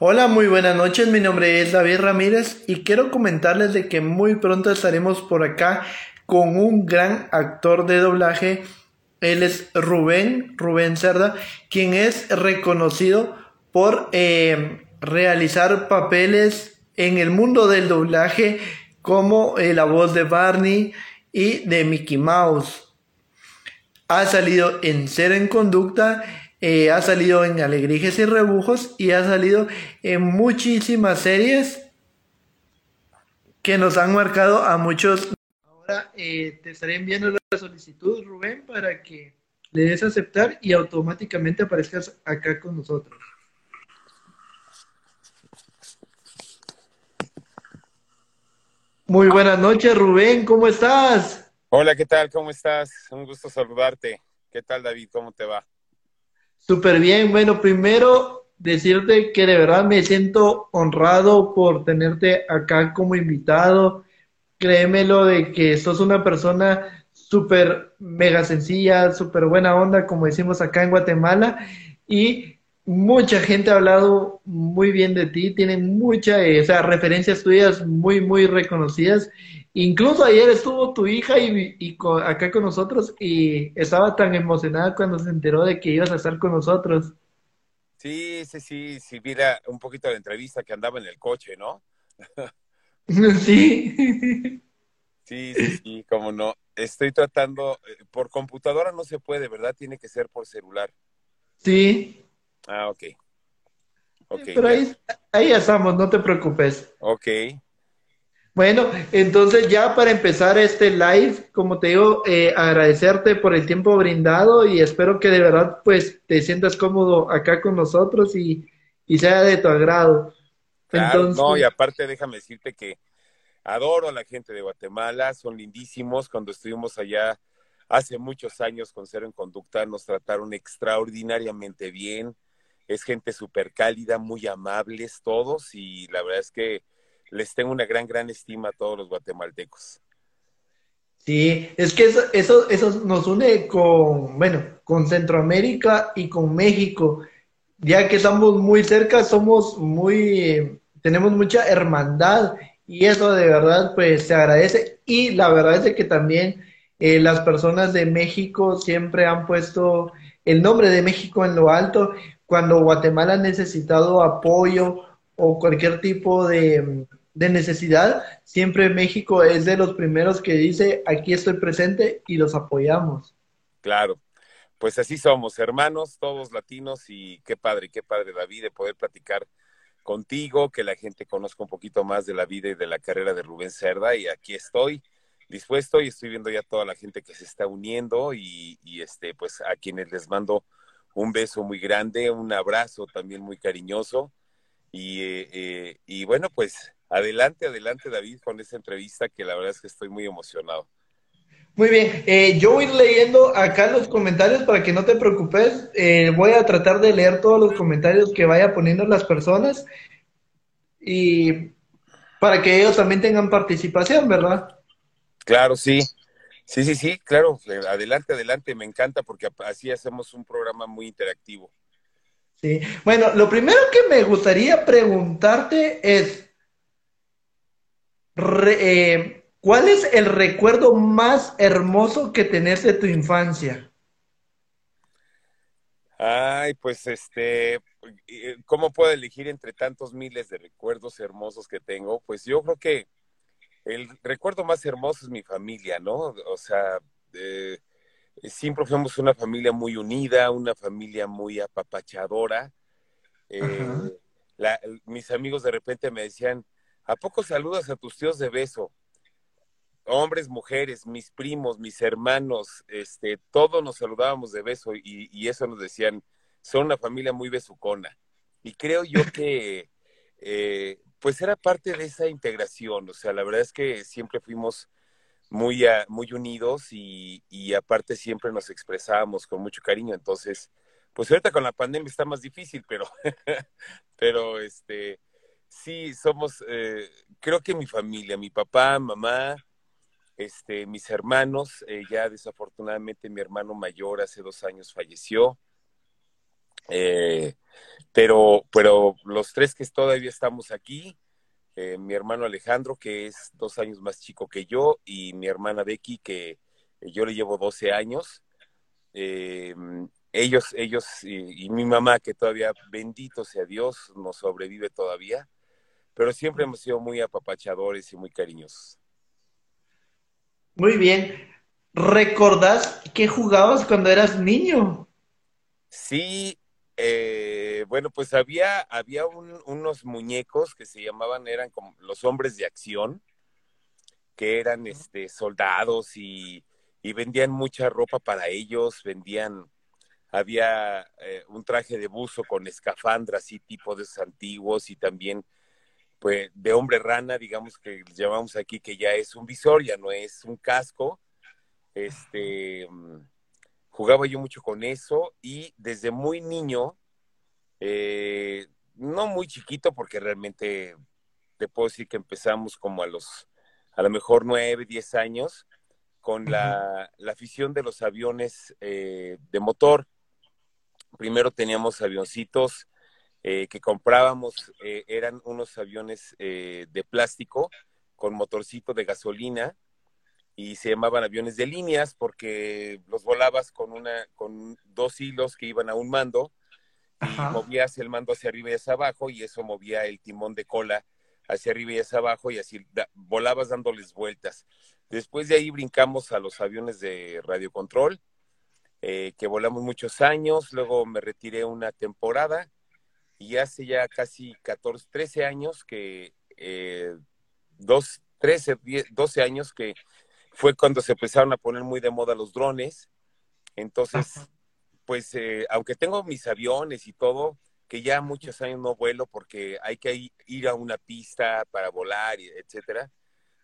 Hola, muy buenas noches. Mi nombre es David Ramírez y quiero comentarles de que muy pronto estaremos por acá con un gran actor de doblaje. Él es Rubén, Rubén Cerda, quien es reconocido por eh, realizar papeles en el mundo del doblaje como eh, la voz de Barney y de Mickey Mouse. Ha salido en Cero en Conducta eh, ha salido en Alegrijes y Rebujos y ha salido en muchísimas series que nos han marcado a muchos. Ahora eh, te estaré enviando la solicitud, Rubén, para que le des a aceptar y automáticamente aparezcas acá con nosotros. Muy buenas noches, Rubén, ¿cómo estás? Hola, ¿qué tal? ¿Cómo estás? Un gusto saludarte. ¿Qué tal, David? ¿Cómo te va? Súper bien. Bueno, primero decirte que de verdad me siento honrado por tenerte acá como invitado. Créemelo de que sos una persona súper mega sencilla, súper buena onda, como decimos acá en Guatemala. Y mucha gente ha hablado muy bien de ti, tienen muchas o sea, referencias tuyas muy, muy reconocidas. Incluso ayer estuvo tu hija y, acá con nosotros y estaba tan emocionada cuando se enteró de que ibas a estar con nosotros. Sí, sí, sí, sí, mira un poquito la entrevista que andaba en el coche, ¿no? sí. Sí, sí, sí, como no. Estoy tratando, eh, por computadora no se puede, ¿verdad? Tiene que ser por celular. Sí. Ah, ok. okay Pero ahí, ahí estamos, no te preocupes. Ok. Bueno, entonces ya para empezar este live, como te digo, eh, agradecerte por el tiempo brindado y espero que de verdad pues te sientas cómodo acá con nosotros y, sea de tu agrado. Claro, no, y aparte déjame decirte que adoro a la gente de Guatemala, son lindísimos. Cuando estuvimos allá hace muchos años con Cero en Conducta, nos trataron extraordinariamente bien. Es gente súper cálida, muy amables todos y la verdad es que les tengo una gran, gran estima a todos los guatemaltecos. Sí, es que eso, eso, eso nos une con, bueno, con Centroamérica y con México. Ya que estamos muy cerca, somos muy, tenemos mucha hermandad y eso de verdad pues se agradece. Y la verdad es que también eh, las personas de México siempre han puesto el nombre de México en lo alto. Cuando Guatemala ha necesitado apoyo o cualquier tipo de, de necesidad, siempre México es de los primeros que dice, aquí estoy presente y los apoyamos. Claro, pues así somos, hermanos, todos latinos y qué padre, qué padre David de poder platicar contigo, que la gente conozca un poquito más de la vida y de la carrera de Rubén Cerda y aquí estoy dispuesto y estoy viendo ya toda la gente que se está uniendo y, este pues a quienes les mando un beso muy grande, un abrazo también muy cariñoso y, eh, eh, y bueno pues Adelante, adelante David con esta entrevista que la verdad es que estoy muy emocionado. Muy bien, eh, yo voy leyendo acá los comentarios para que no te preocupes. Eh, voy a tratar de leer todos los comentarios que vaya poniendo las personas y para que ellos también tengan participación, ¿verdad? Claro, sí. Sí, sí, sí, claro. Adelante, adelante. Me encanta porque así hacemos un programa muy interactivo. Sí. Bueno, lo primero que me gustaría preguntarte es, eh, ¿Cuál es el recuerdo más hermoso que tenés de tu infancia? Ay, pues este, eh, ¿cómo puedo elegir entre tantos miles de recuerdos hermosos que tengo? Pues yo creo que el recuerdo más hermoso es mi familia, ¿no? O sea, eh, siempre fuimos una familia muy unida, una familia muy apapachadora. mis amigos de repente me decían, ¿A poco saludas a tus tíos de beso? Hombres, mujeres, mis primos, mis hermanos, este, todos nos saludábamos de beso y, eso nos decían, son una familia muy besucona. Y creo yo que, eh, pues era parte de esa integración, o sea, la verdad es que siempre fuimos muy, muy unidos y, y aparte siempre nos expresábamos con mucho cariño, entonces, pues ahorita con la pandemia está más difícil, pero, pero este, sí, somos, eh, creo que mi familia, mi papá, mamá, este, mis hermanos, eh, ya desafortunadamente mi hermano mayor hace dos años falleció, eh, pero, pero los tres que todavía estamos aquí, eh, mi hermano Alejandro, que es dos años más chico que yo, y mi hermana Becky, que yo le llevo 12 años. Eh, ellos, ellos y, mi mamá, que todavía, bendito sea Dios, nos sobrevive todavía, pero siempre hemos sido muy apapachadores y muy cariñosos. Muy bien. ¿Recordás qué jugabas cuando eras niño? Sí, eh, bueno, pues había, había unos muñecos que se llamaban, eran como los hombres de acción, que eran este, soldados y, y vendían mucha ropa para ellos, vendían, había eh, un traje de buzo con escafandra, así tipo de esos antiguos y también pues de hombre rana, digamos que llamamos aquí que ya es un visor, ya no es un casco. Este jugaba yo mucho con eso y desde muy niño, eh, no muy chiquito porque realmente te puedo decir que empezamos como a los, a lo mejor nueve, diez años, con la, afición de los aviones eh, de motor. Primero teníamos avioncitos eh, que comprábamos, eh, eran unos aviones de plástico con motorcito de gasolina y se llamaban aviones de líneas porque los volabas con una con dos hilos que iban a un mando y movías el mando hacia arriba y hacia abajo y eso movía el timón de cola hacia arriba y hacia abajo y así volabas dándoles vueltas. Después de ahí brincamos a los aviones de radiocontrol, eh, que volamos muchos años, luego me retiré una temporada y hace ya casi 14, 13 años que, eh, dos, 13, 12 años que fue cuando se empezaron a poner muy de moda los drones. Entonces, pues, eh, aunque tengo mis aviones y todo, que ya muchos años no vuelo porque hay que ir a una pista para volar, etcétera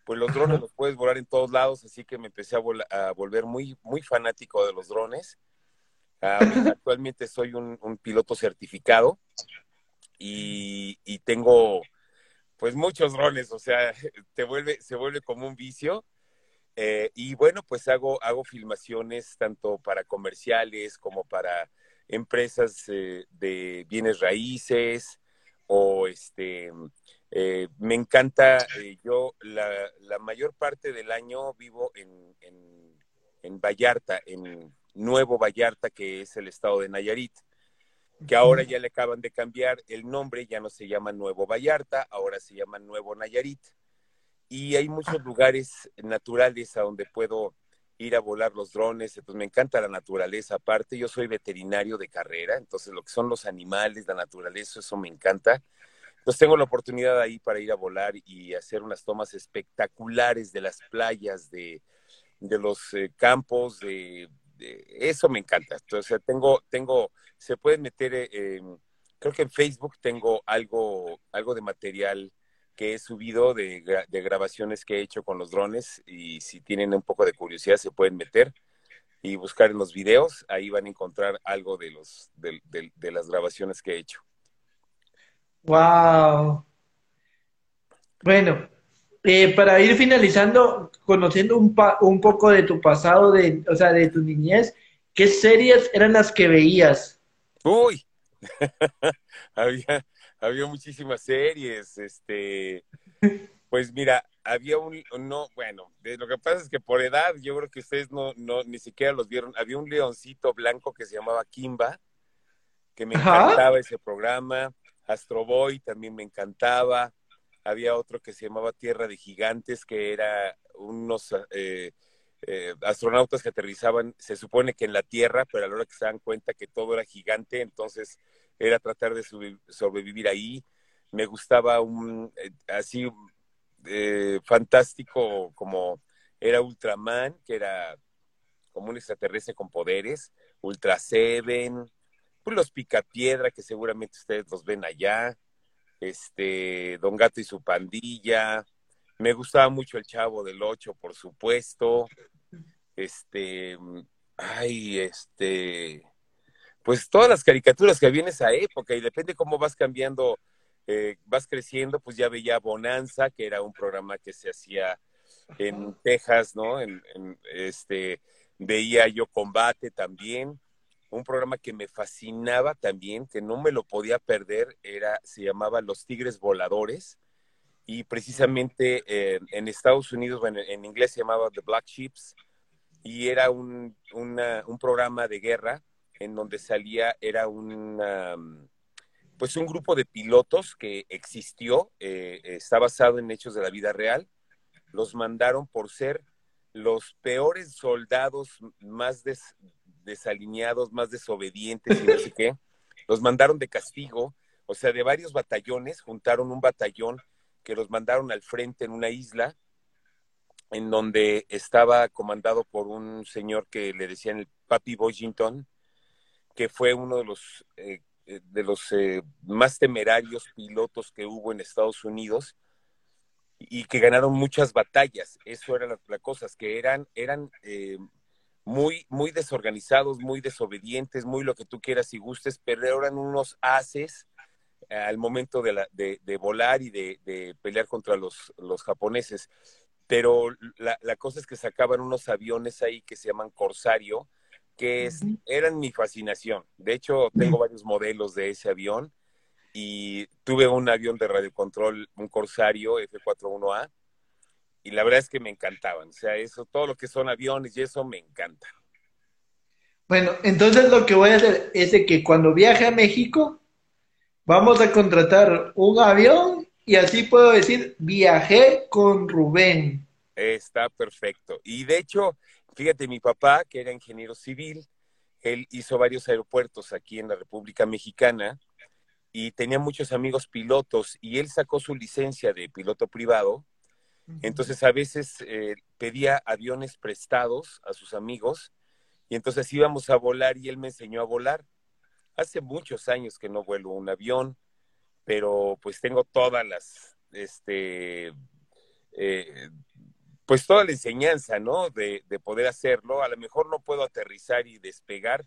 pues los drones los puedes volar en todos lados, así que me empecé a, volver muy, muy fanático de los drones. Ah, actualmente soy un, piloto certificado y, tengo pues muchos drones, o sea, te vuelve, se vuelve como un vicio. Eh, y bueno, pues hago, hago filmaciones tanto para comerciales como para empresas eh, de bienes raíces o este eh, me encanta, eh, yo la, la, mayor parte del año vivo en, en, Vallarta, en Nuevo Vallarta, que es el estado de Nayarit, que ahora ya le acaban de cambiar el nombre, ya no se llama Nuevo Vallarta, ahora se llama Nuevo Nayarit. Y hay muchos lugares naturales a donde puedo ir a volar los drones, entonces me encanta la naturaleza, aparte yo soy veterinario de carrera, entonces lo que son los animales, la naturaleza, eso me encanta. Entonces tengo la oportunidad ahí para ir a volar y hacer unas tomas espectaculares de las playas, de, los eh, campos, de, eso me encanta. Entonces tengo, tengo, se pueden meter, eh, creo que en Facebook tengo algo, algo de material que he subido de, grabaciones que he hecho con los drones y si tienen un poco de curiosidad se pueden meter y buscar en los videos, ahí van a encontrar algo de, los, de las grabaciones que he hecho. Wow. Bueno, eh, para ir finalizando, conociendo un, un poco de tu pasado, de, o sea, de tu niñez, ¿qué series eran las que veías? Uy, había, había muchísimas series, este, pues mira, había un, no, bueno, lo que pasa es que por edad, yo creo que ustedes no, no, ni siquiera los vieron, había un leoncito blanco que se llamaba Kimba, que me encantaba ese programa, Astro Boy también me encantaba. Había otro que se llamaba Tierra de Gigantes, que era unos eh, eh, astronautas que aterrizaban, se supone que en la Tierra, pero a la hora que se dan cuenta que todo era gigante, entonces era tratar de sobrevivir ahí. Me gustaba un eh, así fantástico como era Ultraman, que era como un extraterrestre con poderes, Ultra Seven, pues los Picapiedra, que seguramente ustedes los ven allá, este, Don Gato y su pandilla, me gustaba mucho el Chavo del Ocho, por supuesto, este, ay, este, pues todas las caricaturas que había en esa época, y depende cómo vas cambiando, eh, vas creciendo, pues ya veía Bonanza, que era un programa que se hacía en Texas, ¿no? En, este, veía yo Combate también, un programa que me fascinaba también, que no me lo podía perder, era, se llamaba Los Tigres Voladores, y precisamente en Estados Unidos, bueno, en inglés se llamaba The Black Ships, y era un, un programa de guerra en donde salía, era un, pues un grupo de pilotos que existió, eh, está basado en hechos de la vida real, los mandaron por ser los peores soldados más desalineados, más desobedientes y no sé qué, los mandaron de castigo, o sea, de varios batallones, juntaron un batallón que los mandaron al frente en una isla en donde estaba comandado por un señor que le decían el Papi Washington, que fue uno de los, eh, eh, de los eh, más temerarios pilotos que hubo en Estados Unidos y que ganaron muchas batallas. Eso era la, cosa, que eran, eran muy, muy desorganizados, muy desobedientes, muy lo que tú quieras y gustes, pero eran unos haces al momento de, la, de, volar y de, de, pelear contra los, los japoneses pero la, cosa es que sacaban unos aviones ahí que se llaman Corsario, que eran mi fascinación. De hecho, tengo varios modelos de ese avión y tuve un avión de radiocontrol, un Corsario F41A, y la verdad es que me encantaban. O sea, eso, todo lo que son aviones y eso me encanta. Bueno, entonces lo que voy a hacer es de que cuando viaje a México, vamos a contratar un avión y así puedo decir, viajé con Rubén. Está perfecto. Y de hecho, fíjate, mi papá, que era ingeniero civil, él hizo varios aeropuertos aquí en la República Mexicana y tenía muchos amigos pilotos y él sacó su licencia de piloto privado. Entonces a veces eh, pedía aviones prestados a sus amigos y entonces íbamos a volar y él me enseñó a volar. Hace muchos años que no vuelo un avión, pero pues tengo todas las, este, eh, pues toda la enseñanza, ¿no? De, poder hacerlo. A lo mejor no puedo aterrizar y despegar,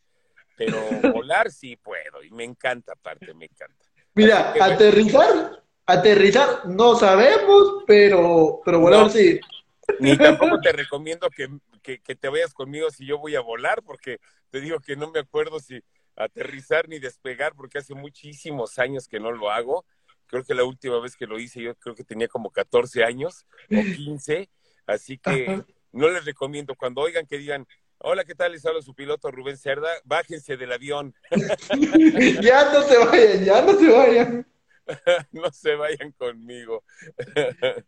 pero volar sí puedo y me encanta aparte, me encanta. Mira, aterrizar, aterrizar no sabemos, pero, pero volar sí. Ni tampoco te recomiendo que, que te vayas conmigo si yo voy a volar, porque te digo que no me acuerdo si aterrizar ni despegar porque hace muchísimos años que no lo hago. Creo que la última vez que lo hice yo creo que tenía como 14 años o 15, así que no les recomiendo cuando oigan que digan, hola, ¿qué tal? Les habla su piloto Rubén Cerda, bájense del avión. ya no se vayan, ya no se vayan. no se vayan conmigo.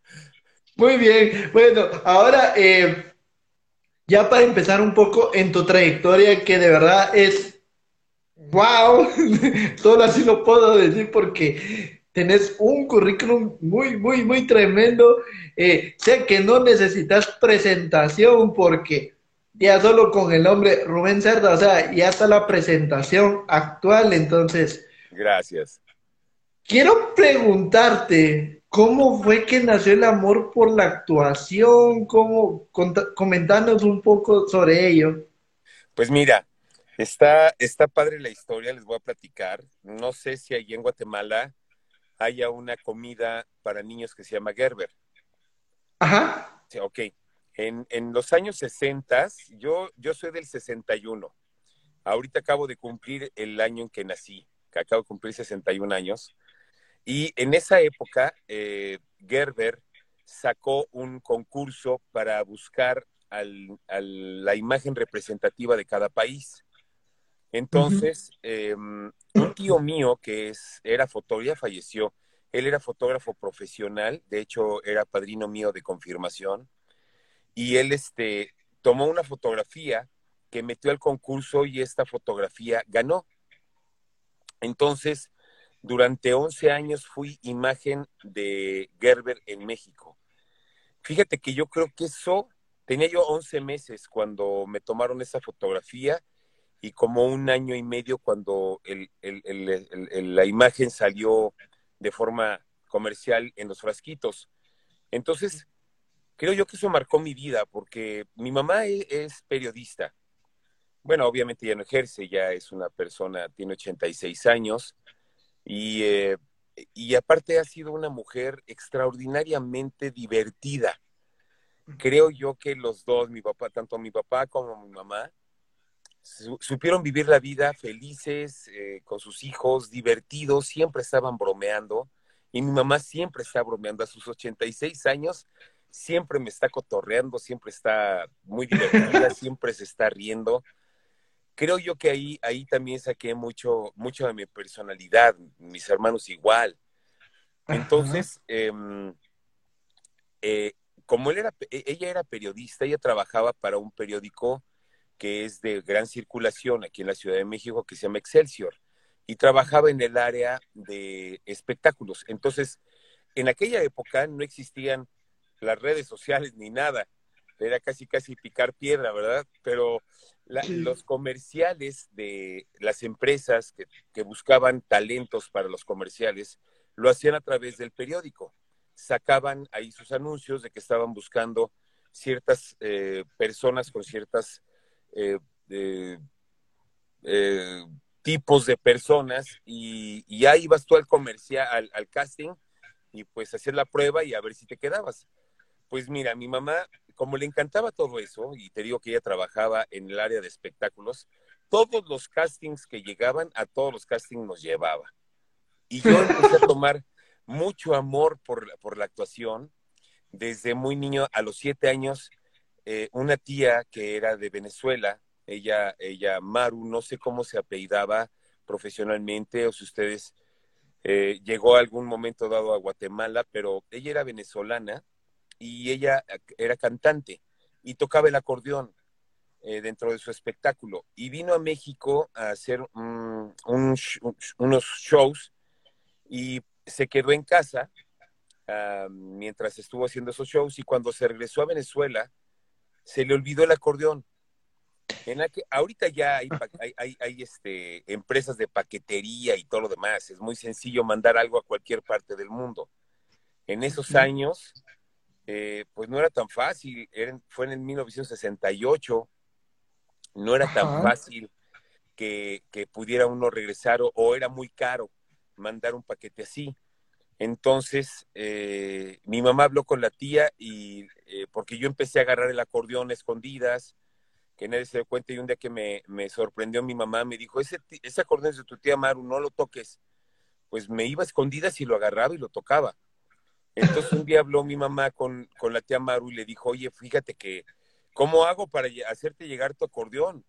Muy bien, bueno, ahora eh, ya para empezar un poco en tu trayectoria que de verdad es wow, solo así lo puedo decir porque tenés un currículum muy, muy, muy tremendo. Eh, sé que no necesitas presentación porque ya solo con el nombre Rubén Cerda, o sea, ya está la presentación actual, entonces. Gracias. Quiero preguntarte, ¿cómo fue que nació el amor por la actuación? ¿Cómo, comentarnos un poco sobre ello? Pues mira, Está, está padre la historia, les voy a platicar. No sé si allí en Guatemala haya una comida para niños que se llama Gerber. Ajá. Sí, ok. En, en los años 60, yo, yo soy del 61. Ahorita acabo de cumplir el año en que nací, que acabo de cumplir 61 años. Y en esa época, eh, Gerber sacó un concurso para buscar al, la imagen representativa de cada país. Entonces, em, un tío mío que es, era fotógrafo, falleció. Él era fotógrafo profesional, de hecho era padrino mío de confirmación, y él este, tomó una fotografía que metió al concurso y esta fotografía ganó. Entonces, durante 11 años fui imagen de Gerber en México. Fíjate que yo creo que eso, tenía yo 11 meses cuando me tomaron esa fotografía y como un año y medio cuando la imagen salió de forma comercial en los frasquitos. Entonces, creo yo que eso marcó mi vida porque mi mamá e, es, periodista. Bueno, obviamente ya no ejerce, ya es una persona, tiene 86 años y, eh, y aparte ha sido una mujer extraordinariamente divertida. Creo yo que los dos, mi papá, tanto mi papá como mi mamá, supieron vivir la vida felices, eh, con sus hijos, divertidos, siempre estaban bromeando. Y mi mamá siempre está bromeando a sus 86 años, siempre me está cotorreando, siempre está muy divertida, siempre se está riendo. Creo yo que ahí, ahí también saqué mucho, mucho de mi personalidad, mis hermanos igual. Entonces, em, eh, como él era, e, ella era periodista, ella trabajaba para un periódico que es de gran circulación aquí en la Ciudad de México, que se llama Excelsior, y trabajaba en el área de espectáculos. Entonces, en aquella época no existían las redes sociales ni nada, era casi casi picar piedra, ¿verdad? Pero los comerciales de las empresas que, que buscaban talentos para los comerciales lo hacían a través del periódico sacaban ahí sus anuncios de que estaban buscando ciertas eh, personas con ciertas eh, eh, tipos de personas y, y, ahí ibas tú al comercial, al, casting y pues hacer la prueba y a ver si te quedabas. Pues mira, mi mamá, como le encantaba todo eso, y te digo que ella trabajaba en el área de espectáculos, todos los castings que llegaban, a todos los castings nos llevaba. Y yo empecé a tomar mucho amor por, por la actuación. Desde muy niño, a los siete años, eh, una tía que era de Venezuela, ella, ella, Maru, no sé cómo se apellidaba profesionalmente o si ustedes eh, llegó a algún momento dado a Guatemala, pero ella era venezolana y ella era cantante y tocaba el acordeón eh, dentro de su espectáculo. Y vino a México a hacer unos shows y se quedó en casa ah, mientras estuvo haciendo esos shows y cuando se regresó a Venezuela, se le olvidó el acordeón. En la que, ahorita ya hay, hay, este, empresas de paquetería y todo lo demás. Es muy sencillo mandar algo a cualquier parte del mundo. En esos años, eh, pues no era tan fácil. fue en el 1968. No era tan fácil que, pudiera uno regresar o era muy caro mandar un paquete así. Entonces, eh, mi mamá habló con la tía y eh, porque yo empecé a agarrar el acordeón escondidas, que nadie se dio cuenta y un día que me, sorprendió mi mamá me dijo, ese, ese acordeón es de tu tía Maru, no lo toques. Pues me iba a escondidas y lo agarraba y lo tocaba. Entonces un día habló mi mamá con, con la tía Maru y le dijo, oye, fíjate que, ¿cómo hago para hacerte llegar tu acordeón?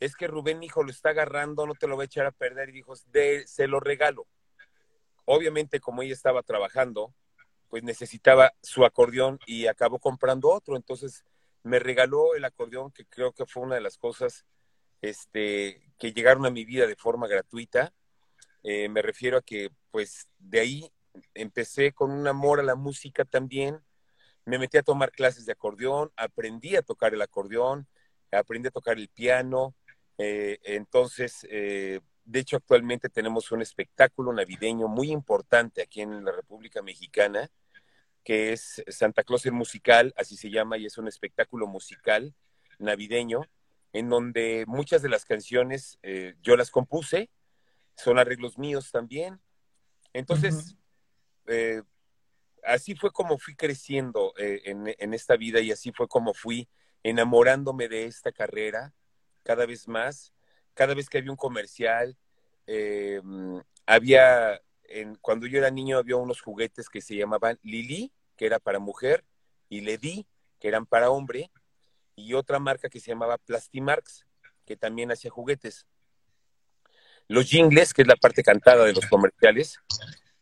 Es que Rubén, hijo, lo está agarrando, no te lo va a echar a perder. Y dijo, de, se lo regalo. Obviamente, como ella estaba trabajando, pues necesitaba su acordeón y acabó comprando otro. Entonces me regaló el acordeón, que creo que fue una de las cosas este, que llegaron a mi vida de forma gratuita. Eh, me refiero a que, pues, de ahí empecé con un amor a la música también. Me metí a tomar clases de acordeón, aprendí a tocar el acordeón, aprendí a tocar el piano. Eh, entonces, eh, de hecho, actualmente tenemos un espectáculo navideño muy importante aquí en la República Mexicana, que es Santa Claus el Musical, así se llama, y es un espectáculo musical navideño, en donde muchas de las canciones eh, yo las compuse, son arreglos míos también. Entonces, eh, así fue como fui creciendo eh, en, en esta vida y así fue como fui enamorándome de esta carrera cada vez más cada vez que había un comercial, eh, había, en, cuando yo era niño había unos juguetes que se llamaban Lili, que era para mujer, y Ledi, que eran para hombre, y otra marca que se llamaba Plastimarks, que también hacía juguetes. Los jingles, que es la parte cantada de los comerciales,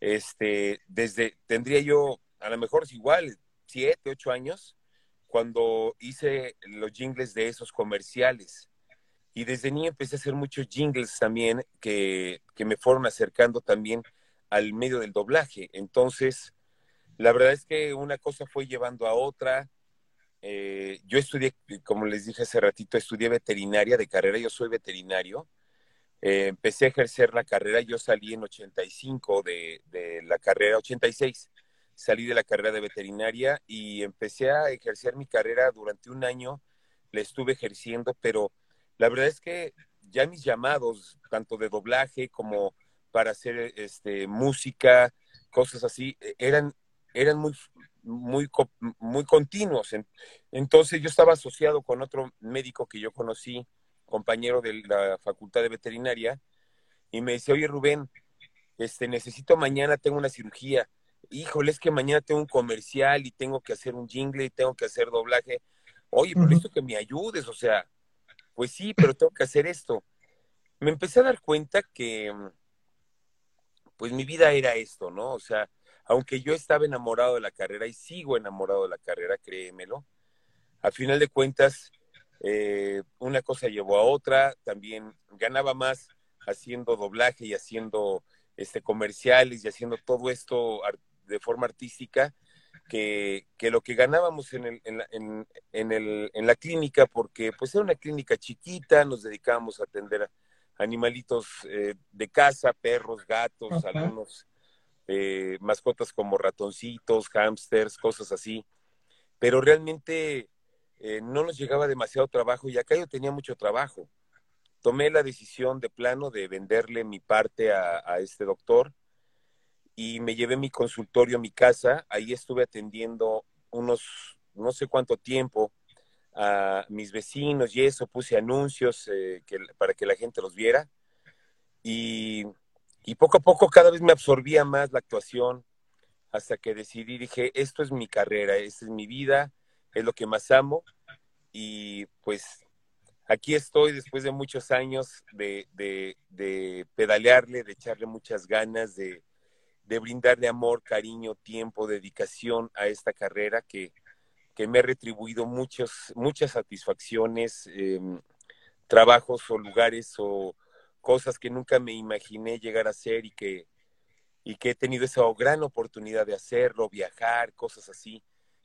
este, desde, tendría yo, a lo mejor es igual, siete, ocho años, cuando hice los jingles de esos comerciales. Y desde niño empecé a hacer muchos jingles también que, me fueron acercando también al medio del doblaje. Entonces, la verdad es que una cosa fue llevando a otra. Eh, yo estudié, como les dije hace ratito, estudié veterinaria de carrera, yo soy veterinario. Eh, empecé a ejercer la carrera, yo salí en 85 de, de la carrera, 86, salí de la carrera de veterinaria y empecé a ejercer mi carrera durante un año, la estuve ejerciendo, pero la verdad es que ya mis llamados, tanto de doblaje como para hacer este, música, cosas así, e, eran, eran muy, muy, muy continuos. Entonces yo estaba asociado con otro médico que yo conocí compañero de la Facultad de Veterinaria, y me dice, oye Rubén, este, necesito mañana, tengo una cirugía. Híjole, es que mañana tengo un comercial y tengo que hacer un jingle y tengo que hacer doblaje. Oye, por esto que me ayudes, o sea, pues sí, pero tengo que hacer esto. Me empecé a dar cuenta que, pues mi vida era esto, ¿no? O sea, aunque yo estaba enamorado de la carrera y sigo enamorado de la carrera, créemelo, al final de cuentas, eh, una cosa llevó a otra, también ganaba más haciendo doblaje y haciendo este, comerciales y haciendo todo esto de forma artística que, lo que ganábamos en, el, en, la, en, el, en la clínica, porque pues era una clínica chiquita, nos dedicábamos a atender animalitos eh, de casa, perros, gatos, algunos eh, mascotas como ratoncitos, hámsters, cosas así, pero realmente eh, no nos llegaba demasiado trabajo y acá yo tenía mucho trabajo. Tomé la decisión de plano de venderle mi parte a, este doctor y me llevé mi consultorio a mi casa. Ahí estuve atendiendo unos, no sé cuánto tiempo, a mis vecinos y eso, puse anuncios eh, para que la gente los viera. Y, y, poco a poco cada vez me absorbía más la actuación hasta que decidí, dije, esto es mi carrera, esta es mi vida, es lo que más amo y pues aquí estoy después de muchos años de, de, pedalearle, de echarle muchas ganas, de, de, brindarle amor, cariño, tiempo, dedicación a esta carrera que, que me ha retribuido muchos, muchas satisfacciones, em, trabajos o lugares o cosas que nunca me imaginé llegar a hacer y que, y que he tenido esa gran oportunidad de hacerlo, viajar, cosas así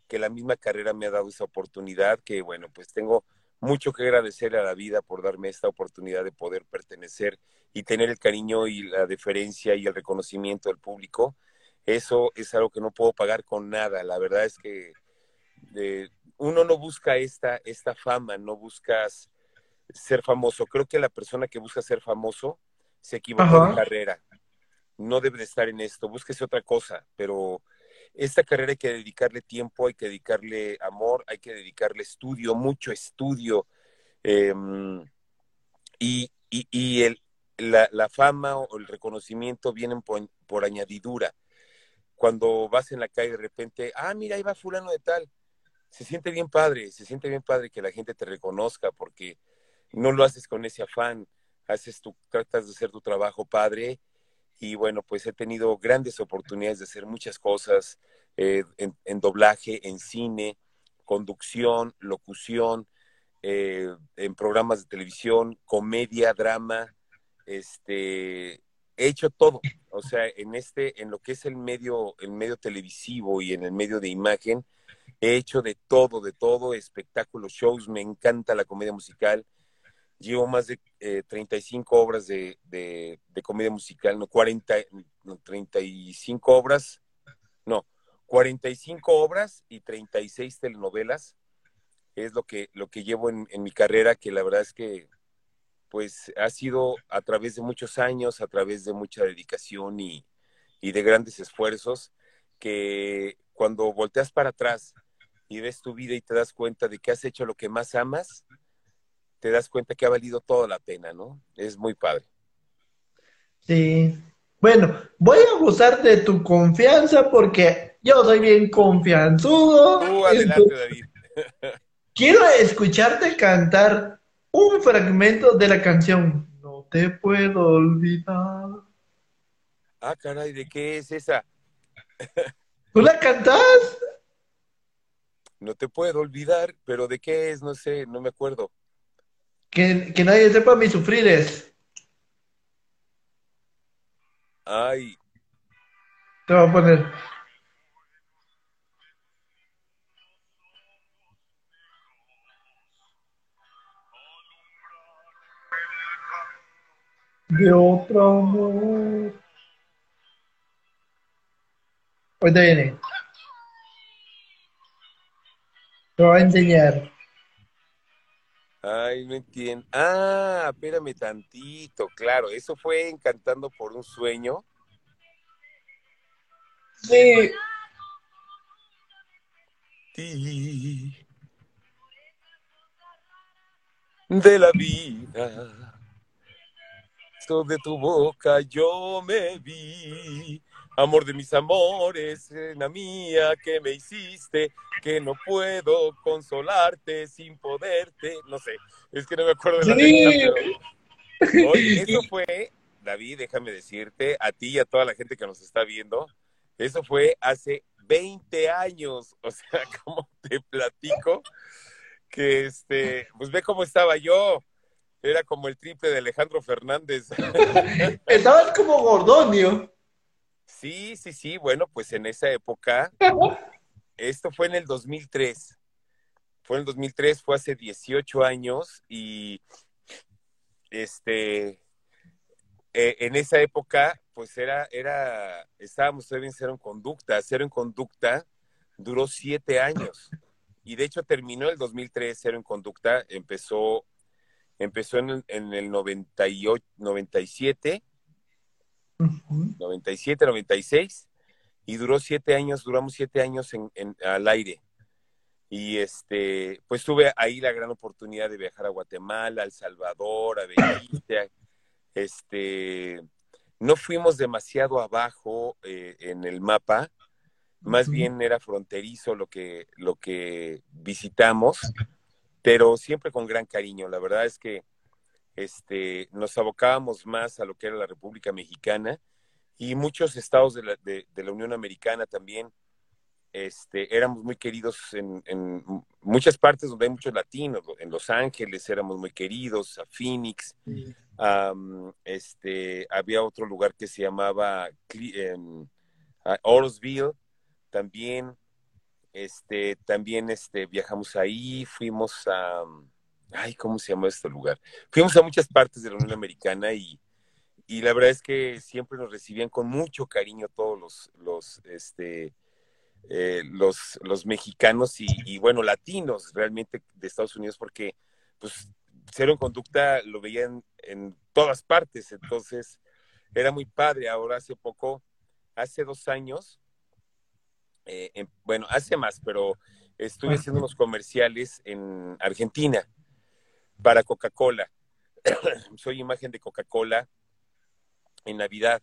que la misma carrera me ha dado esa oportunidad, que bueno, pues tengo mucho que agradecer a la vida por darme esta oportunidad de poder pertenecer y tener el cariño y la deferencia y el reconocimiento del público. Eso es algo que no puedo pagar con nada. La verdad es que eh, uno no busca esta, esta fama, no buscas ser famoso. Creo que la persona que busca ser famoso se equivocó de carrera. No debe de estar en esto, búsquese otra cosa, pero esta carrera hay que dedicarle tiempo, hay que dedicarle amor, hay que dedicarle estudio, mucho estudio. Em, y, el, la, fama o el reconocimiento vienen por, añadidura. Cuando vas en la calle de repente, ah, mira, ahí va fulano de tal. Se siente bien padre, se siente bien padre que la gente te reconozca porque no lo haces con ese afán, haces tu, tratas de hacer tu trabajo padre y bueno, pues he tenido grandes oportunidades de hacer muchas cosas eh, en, doblaje, en cine, conducción, locución, eh, en programas de televisión, comedia, drama, este, he hecho todo, o sea, en este, en lo que es el medio, el medio televisivo y en el medio de imagen, he hecho de todo, de todo, espectáculos, shows, me encanta la comedia musical, llevo más de 35 eh, obras de, de, comedia musical, no 40, no, 35 obras, no, 45 obras y 36 telenovelas. Es lo que, lo que llevo en, mi carrera, que la verdad es que pues ha sido a través de muchos años, a través de mucha dedicación y, y de grandes esfuerzos, que cuando volteas para atrás y ves tu vida y te das cuenta de que has hecho lo que más amas, te das cuenta que ha valido toda la pena, ¿no? Es muy padre. Sí. Bueno, voy a gozar de tu confianza porque yo soy bien confianzudo. Tú adelante, David. Quiero escucharte cantar un fragmento de la canción. No te puedo olvidar. Ah, caray, ¿de qué es esa? ¿Tú la cantas? No te puedo olvidar, pero ¿de qué es? No sé, no me acuerdo. Que, que nadie sepa mis sufrires. Ay. Te voy a poner. De otro amor. Ahorita viene. Te voy a enseñar. Ay, no entiendo. Ah, espérame tantito, claro. Eso fue Encantando por un sueño. Sí. Sí. de la vida. De tu boca yo me vi, amor de mis amores, la mía que me hiciste, que no puedo consolarte sin poderte, no sé, es que no me acuerdo de la letra, pero oye, eso fue, David, déjame decirte, a ti y a toda la gente que nos está viendo, eso fue hace 20 años, o sea, como te platico, que este, pues ve cómo estaba yo. Era como el triple de Alejandro Fernández. Estabas como Gordonio. Sí, sí, sí. Bueno, pues en esa época, esto fue en el 2003. Fue en el 2003, fue hace 18 años y este, eh, en esa época, pues era, era, estábamos todavía en cero en conducta. Cero en conducta duró siete años y de hecho terminó el 2003 Cero en Conducta, empezó, empezó en el, en el 98, 97, 97, 96, y duró siete años, duramos siete años en, al aire. Y este, pues tuve ahí la gran oportunidad de viajar a Guatemala, a El Salvador, a Belice, este, no fuimos demasiado abajo eh, en el mapa, más bien era fronterizo lo que, lo que visitamos, pero siempre con gran cariño. La verdad es que este, nos abocábamos más a lo que era la República Mexicana y muchos estados de la, de, la Unión Americana también. Este, éramos muy queridos en, en, muchas partes donde hay muchos latinos, en Los Ángeles éramos muy queridos, a Phoenix, este, había otro lugar que se llamaba um, Orosville, también, este, también este, viajamos ahí, fuimos a, ay, ¿cómo se llama este lugar? Fuimos a muchas partes de la Unión Americana y, y la verdad es que siempre nos recibían con mucho cariño todos los, los, este, eh, los, los mexicanos y, y, bueno, latinos realmente de Estados Unidos, porque pues Cero en Conducta lo veían en todas partes, entonces era muy padre. Ahora hace poco, hace dos años, eh, bueno, hace más, pero estuve haciendo unos comerciales en Argentina para Coca-Cola. Soy imagen de Coca-Cola en Navidad.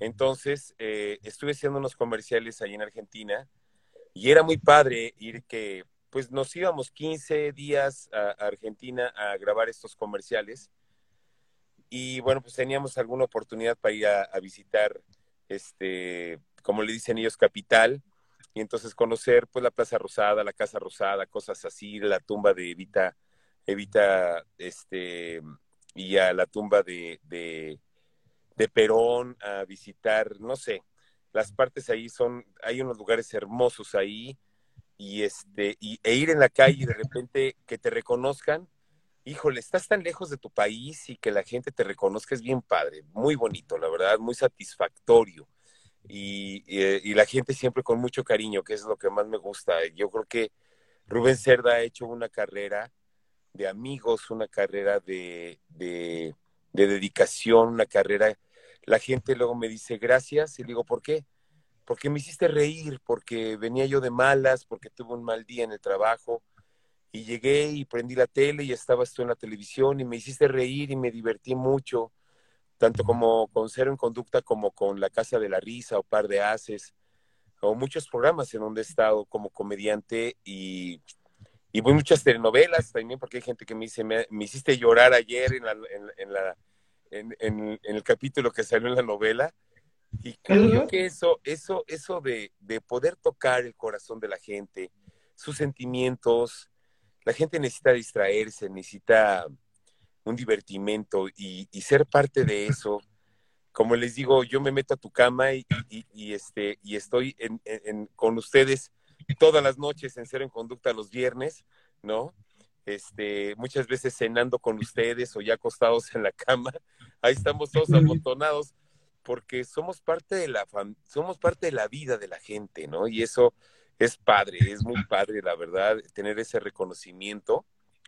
Entonces, eh, estuve haciendo unos comerciales ahí en Argentina y era muy padre ir que, pues nos íbamos 15 días a, Argentina a grabar estos comerciales y bueno, pues teníamos alguna oportunidad para ir a, a visitar, este, como le dicen ellos, capital y entonces conocer pues la Plaza Rosada, la Casa Rosada, cosas así, la tumba de Evita, Evita, este, y a la tumba de, de, Perón, a visitar, no sé, las partes ahí son, hay unos lugares hermosos ahí, y este, y, e ir en la calle y de repente que te reconozcan, híjole, estás tan lejos de tu país y que la gente te reconozca es bien padre, muy bonito, la verdad, muy satisfactorio y, la gente siempre con mucho cariño, que es lo que más me gusta. Yo creo que Rubén Cerda ha hecho una carrera de amigos, una carrera de, de, dedicación, una carrera... La gente luego me dice gracias y digo, ¿por qué? Porque me hiciste reír, porque venía yo de malas, porque tuve un mal día en el trabajo y llegué y prendí la tele y estabas tú en la televisión y me hiciste reír y me divertí mucho tanto como con Cero en Conducta como con La Casa de la Risa o Par de Haces, o muchos programas en donde he estado como comediante y, y voy muchas telenovelas también, porque hay gente que me dice, me, hiciste llorar ayer en, la, en, la, en, el capítulo que salió en la novela. Y creo que eso, eso, eso de, de poder tocar el corazón de la gente, sus sentimientos, la gente necesita distraerse, necesita un divertimento y, ser parte de eso. Como les digo, yo me meto a tu cama y, este, y estoy con ustedes todas las noches en Cero en Conducta los viernes, ¿no? Este, muchas veces cenando con ustedes o ya acostados en la cama. Ahí estamos todos amontonados porque somos parte de la somos parte de la vida de la gente, ¿no? Y eso es padre, es muy padre, la verdad, tener ese reconocimiento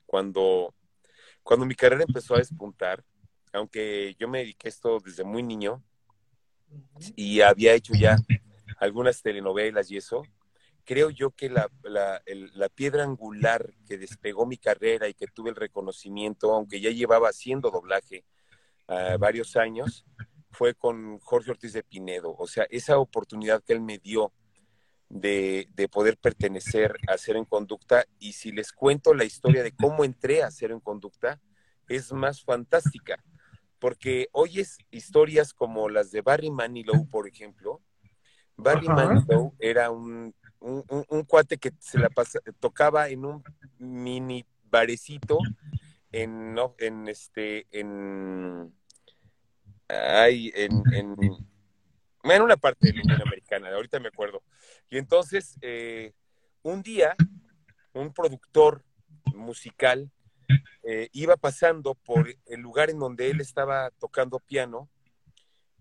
cuando cuando mi carrera empezó a despuntar, aunque yo me dediqué a esto desde muy niño y había hecho ya algunas telenovelas y eso, creo yo que la, la, piedra angular que despegó mi carrera y que tuve el reconocimiento, aunque ya llevaba haciendo doblaje uh, varios años, fue con Jorge Ortiz de Pinedo. O sea, esa oportunidad que él me dio de, de, poder pertenecer a Cero en Conducta. Y si les cuento la historia de cómo entré a Cero en Conducta, es más fantástica. Porque oyes historias como las de Barry Manilow, por ejemplo. Barry Manilow era un, un, cuate que se la pasa, tocaba en un mini barecito en, no, en este, en, ay, en, en, en una parte de la Unión Americana, ahorita me acuerdo. Y entonces, eh, un día, un productor musical eh, iba pasando por el lugar en donde él estaba tocando piano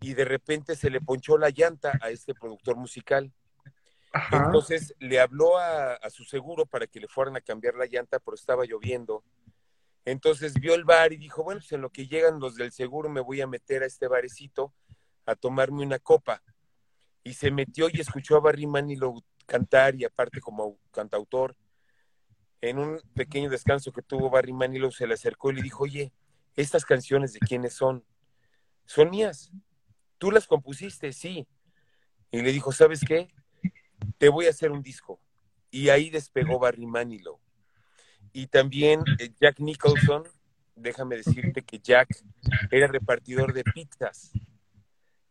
y de repente se le ponchó la llanta a este productor musical. Entonces le habló a, a, su seguro para que le fueran a cambiar la llanta, pero estaba lloviendo. Entonces vio el bar y dijo, bueno, pues en lo que llegan los del seguro me voy a meter a este barecito a tomarme una copa y se metió y escuchó a Barry Manilow cantar y aparte como cantautor. En un pequeño descanso que tuvo Barry Manilow se le acercó y le dijo, oye, estas canciones de quiénes son? Son mías. ¿Tú las compusiste? Sí. Y le dijo, ¿sabes qué? Te voy a hacer un disco. Y ahí despegó Barry Manilow. Y también eh, Jack Nicholson, déjame decirte que Jack era repartidor de pizzas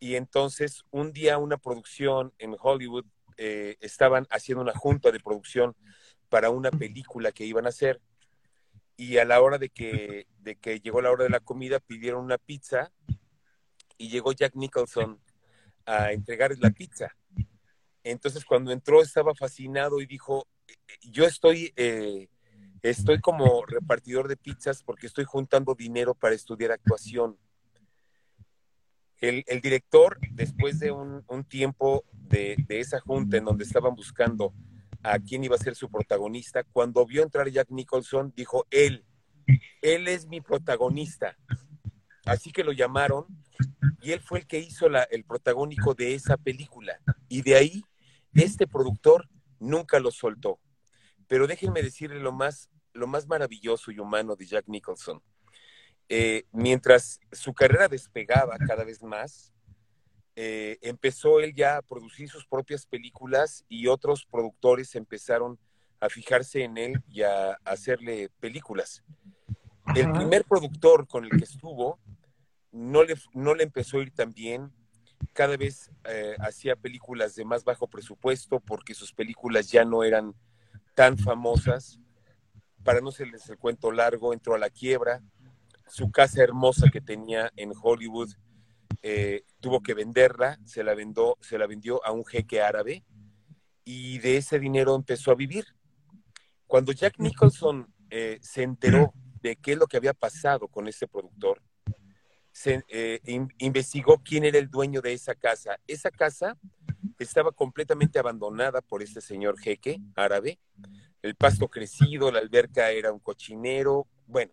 y entonces un día una producción en Hollywood eh, estaban haciendo una junta de producción para una película que iban a hacer y a la hora de que, de que llegó la hora de la comida pidieron una pizza y llegó Jack Nicholson a entregar la pizza. Entonces cuando entró estaba fascinado y dijo, yo estoy, eh, estoy como repartidor de pizzas porque estoy juntando dinero para estudiar actuación el, director, después de un, tiempo de, esa junta en donde estaban buscando a quién iba a ser su protagonista, cuando vio entrar Jack Nicholson, dijo, él, él es mi protagonista. Así que lo llamaron y él fue el que hizo el protagónico de esa película. Y de ahí, este productor nunca lo soltó. Pero déjenme decirle lo más, lo más maravilloso y humano de Jack Nicholson. Eh, mientras su carrera despegaba cada vez más, eh, empezó él ya a producir sus propias películas y otros productores empezaron a fijarse en él y a, hacerle películas. El primer productor con el que estuvo no le, no le empezó a ir tan bien, cada vez eh, hacía películas de más bajo presupuesto porque sus películas ya no eran tan famosas. Para no serles el cuento largo, entró a la quiebra, su casa hermosa que tenía en Hollywood, eh, tuvo que venderla, se la, vendó, se la vendió a un jeque árabe y de ese dinero empezó a vivir. Cuando Jack Nicholson eh, se enteró de qué es lo que había pasado con ese productor, se eh, investigó quién era el dueño de esa casa. Esa casa estaba completamente abandonada por este señor jeque árabe. El pasto crecido, la alberca era un cochinero. Bueno,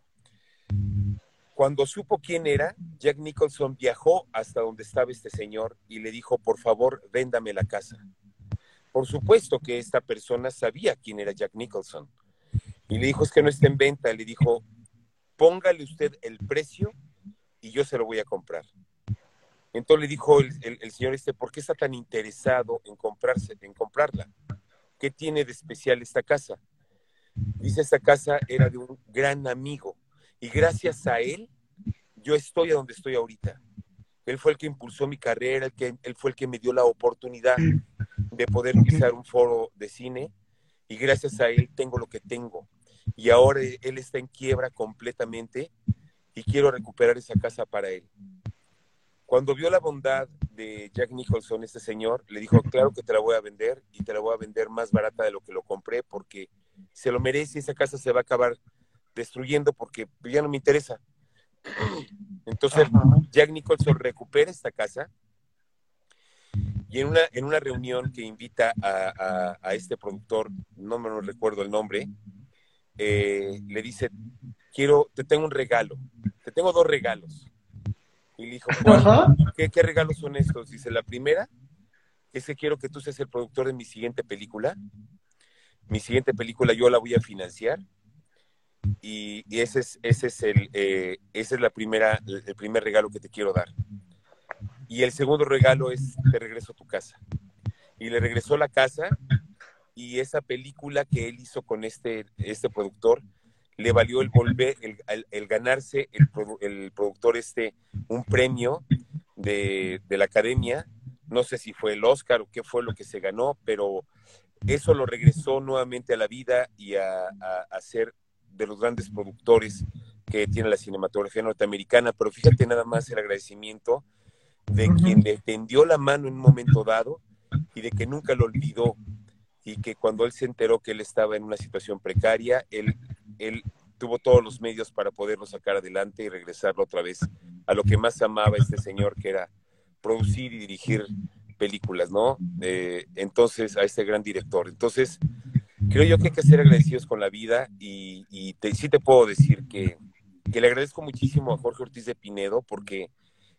cuando supo quién era, Jack Nicholson viajó hasta donde estaba este señor y le dijo, por favor, véndame la casa. Por supuesto que esta persona sabía quién era Jack Nicholson. Y le dijo, es que no está en venta. Le dijo, póngale usted el precio y yo se lo voy a comprar. Entonces le dijo el, señor este, ¿por qué está tan interesado en comprarse, en comprarla? ¿Qué tiene de especial esta casa? Dice, esta casa era de un gran amigo y gracias a él, yo estoy a donde estoy ahorita. Él fue el que impulsó mi carrera, el que, él fue el que me dio la oportunidad de poder pisar un foro de cine y gracias a él tengo lo que tengo. Y ahora él está en quiebra completamente y quiero recuperar esa casa para él. Cuando vio la bondad de Jack Nicholson, este señor, le dijo, claro que te la voy a vender y te la voy a vender más barata de lo que lo compré porque se lo merece, esa casa se va a acabar destruyendo porque ya no me interesa. Entonces, Jack Nicholson recupera esta casa y en una, en una reunión que invita a, este productor, no me recuerdo el nombre, eh, le dice, quiero, te tengo un regalo, te tengo dos regalos. Y le dijo, ¿Qué, ¿qué regalos son estos? Dice, la primera es que quiero que tú seas el productor de mi siguiente película mi siguiente película yo la voy a financiar y, ese es, ese es el, eh, ese es la primera, el primer regalo que te quiero dar. Y el segundo regalo es te regreso a tu casa. Y le regresó la casa y esa película que él hizo con este, este productor le valió el volver, el, ganarse el, el, productor este un premio de, de, la academia. No sé si fue el Oscar o qué fue lo que se ganó, pero eso lo regresó nuevamente a la vida y a, a, ser de los grandes productores que tiene la cinematografía norteamericana. Pero fíjate nada más el agradecimiento de quien le tendió la mano en un momento dado y de que nunca lo olvidó y que cuando él se enteró que él estaba en una situación precaria, él, él tuvo todos los medios para poderlo sacar adelante y regresarlo otra vez a lo que más amaba este señor, que era producir y dirigir películas, ¿no? Eh, entonces, a este gran director. Entonces, creo yo que hay que ser agradecidos con la vida y, sí te puedo decir que, que le agradezco muchísimo a Jorge Ortiz de Pinedo porque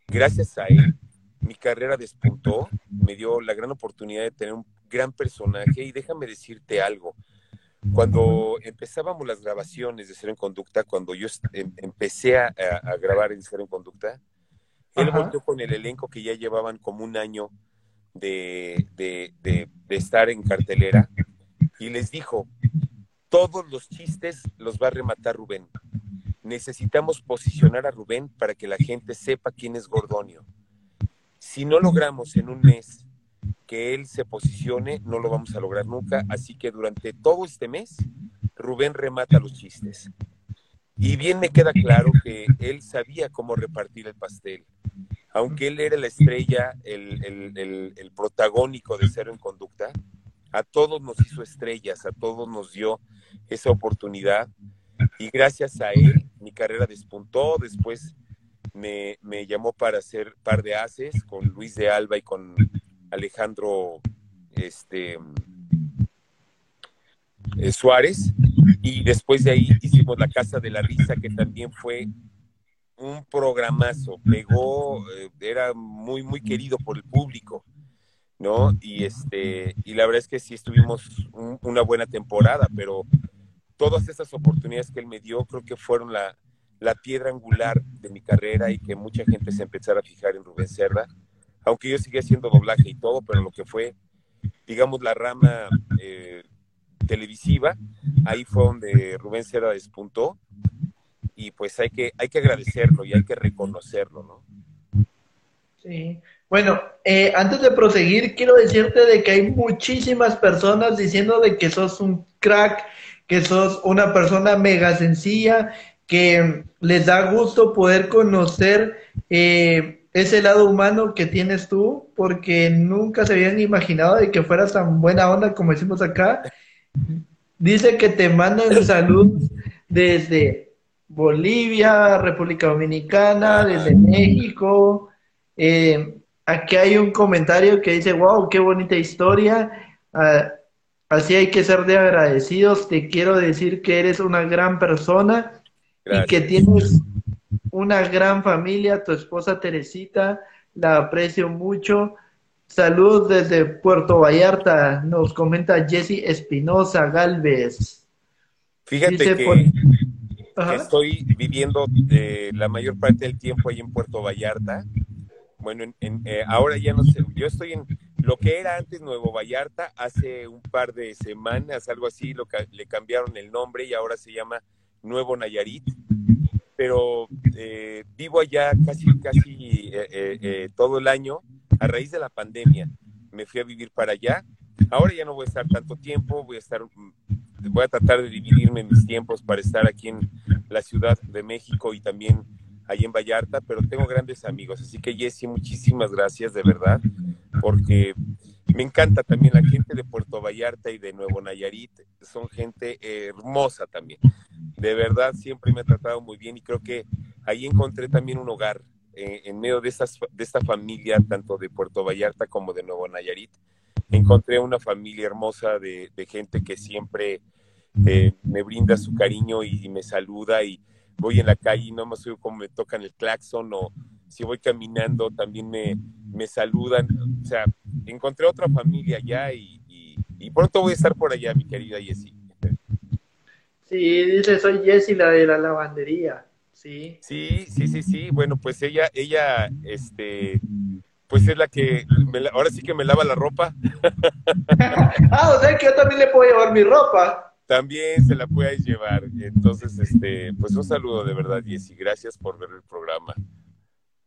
gracias a él mi carrera despuntó, me dio la gran oportunidad de tener un gran personaje y déjame decirte algo. Cuando empezábamos las grabaciones de Cero en Conducta, cuando yo em, empecé a, grabar en Cero en Conducta, él volvió con el elenco que ya llevaban como un año de, de estar en cartelera y les dijo, todos los chistes los va a rematar Rubén. Necesitamos posicionar a Rubén para que la gente sepa quién es Gordonio. Si no logramos en un mes que él se posicione, no lo vamos a lograr nunca. Así que durante todo este mes, Rubén remata los chistes. Y bien me queda claro que él sabía cómo repartir el pastel. Aunque él era la estrella, el, protagónico de Cero en Conducta, a todos nos hizo estrellas, a todos nos dio esa oportunidad. Y gracias a él, mi carrera despuntó. Después me, llamó para hacer par de haces con Luis de Alba y con Alejandro este, eh, Suárez. Y después de ahí hicimos La Casa de la Risa, que también fue un programazo. Pegó, eh, era muy, muy querido por el público. ¿no? Y este, y la verdad es que sí estuvimos una buena temporada, pero todas esas oportunidades que él me dio creo que fueron la, la piedra angular de mi carrera y que mucha gente se empezara a fijar en Rubén Cerda, aunque yo seguía haciendo doblaje y todo, pero lo que fue, digamos, la rama eh, televisiva, ahí fue donde Rubén Cerda despuntó y pues hay que, hay que agradecerlo y hay que reconocerlo, ¿no? Sí. Bueno, eh, antes de proseguir, quiero decirte de que hay muchísimas personas diciendo de que sos un crack, que sos una persona mega sencilla, que les da gusto poder conocer eh, ese lado humano que tienes tú, porque nunca se habían imaginado de que fueras tan buena onda como decimos acá. Dice que te mandan salud desde Bolivia, República Dominicana, desde México. Eh, aquí hay un comentario que dice, wow, qué bonita historia. Ah, así hay que ser de agradecidos. Te quiero decir que eres una gran persona y que tienes una gran familia, tu esposa Teresita, la aprecio mucho. Salud desde Puerto Vallarta, nos comenta Jesse Espinosa Galvez. Fíjate que, estoy viviendo eh, la mayor parte del tiempo ahí en Puerto Vallarta. Bueno, eh, ahora ya no sé, yo estoy en lo que era antes Nuevo Vallarta, hace un par de semanas, algo así, lo, le cambiaron el nombre y ahora se llama Nuevo Nayarit, pero eh, vivo allá casi, casi eh, eh, todo el año a raíz de la pandemia. Me fui a vivir para allá. Ahora ya no voy a estar tanto tiempo, voy a estar, voy a tratar de dividirme mis tiempos para estar aquí en la Ciudad de México y también ahí en Vallarta, pero tengo grandes amigos. Así que Jessy, muchísimas gracias de verdad, porque me encanta también la gente de Puerto Vallarta y de Nuevo Nayarit, son gente hermosa también. De verdad, siempre me ha tratado muy bien y creo que ahí encontré también un hogar eh, en medio de, esas, de esta familia, tanto de Puerto Vallarta como de Nuevo Nayarit. Encontré una familia hermosa de, gente que siempre eh, me brinda su cariño y, me saluda y voy en la calle y no me oigo como me tocan el claxon o si voy caminando también me, me saludan. O sea, encontré otra familia allá y, y pronto voy a estar por allá, mi querida Jessie. Sí, dice, soy Jessie, la de la lavandería. Sí. Sí, sí, sí, sí. Bueno, pues ella, ella, este, pues es la que, ahora sí que me lava la ropa. ah, o sea que yo también le puedo llevar mi ropa. También se la puedes llevar. Entonces, este, pues un saludo de verdad, Jessie. Gracias por ver el programa.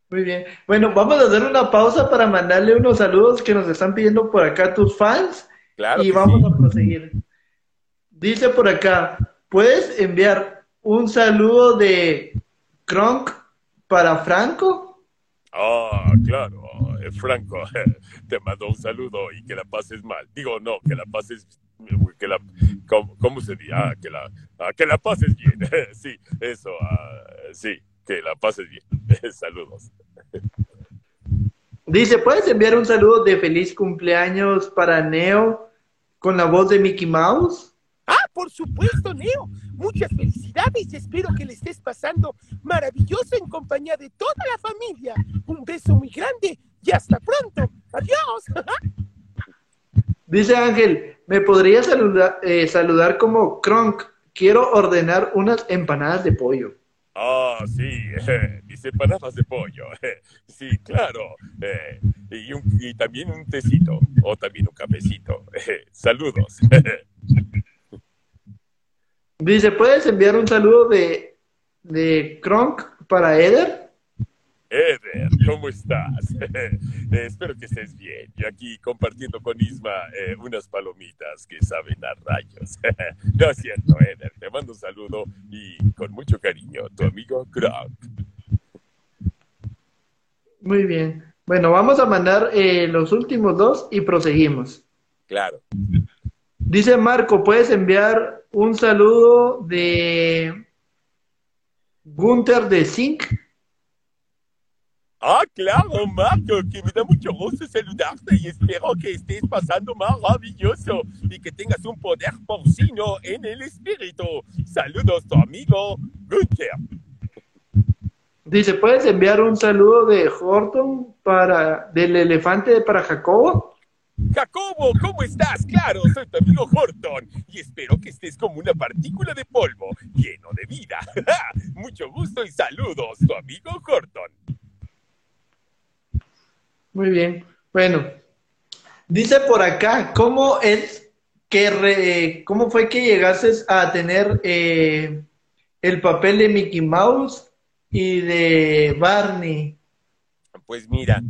Muy bien. Bueno, vamos a hacer una pausa para mandarle unos saludos que nos están pidiendo por acá tus fans. Claro. Y vamos a proseguir. Dice por acá, ¿puedes enviar un saludo de Kronk para Franco? Ah, claro, eh, Franco, te mando un saludo y que la pases mal. Digo, no, que la pases, que la, ¿cómo, se dice? Ah, que la, ah, que la pases bien. sí, eso, ah, sí, que la pases bien. Saludos. Dice, ¿puedes enviar un saludo de feliz cumpleaños para Neo con la voz de Mickey Mouse? Ah, por supuesto, Neo. Muchas felicidades. Espero que le estés pasando maravilloso en compañía de toda la familia. Un beso muy grande y hasta pronto. Adiós. Dice Ángel, ¿me podría saludar, eh, saludar como Kronk? Quiero ordenar unas empanadas de pollo. Ah, sí, mis empanadas de pollo. sí, claro. Eh, y, y, también un tecito o también un cafecito. saludos. Dice, ¿puedes enviar un saludo de, de Kronk para Eder? Eder, ¿cómo estás? espero que estés bien. Y aquí compartiendo con Isma eh, unas palomitas que saben a rayos. no es cierto, Eder. Te mando un saludo y con mucho cariño, tu amigo Kronk. Muy bien. Bueno, vamos a mandar eh, los últimos dos y proseguimos. Claro. Dice Marco, ¿puedes enviar un saludo de Gunther de Zinc? Ah, claro, Marco, que me da mucho gusto saludarte y espero que estés pasando maravilloso y que tengas un poder porcino en el espíritu. Saludos, tu amigo Gunther. Dice, ¿puedes enviar un saludo de Horton para del elefante para Jacobo? Jacobo, ¿cómo estás? Claro, soy tu amigo Horton y espero que estés como una partícula de polvo, lleno de vida. Mucho gusto y saludos, tu amigo Horton. Muy bien. Bueno, dice por acá, ¿cómo es que cómo fue que llegases a tener eh, el papel de Mickey Mouse y de Barney? Pues mira,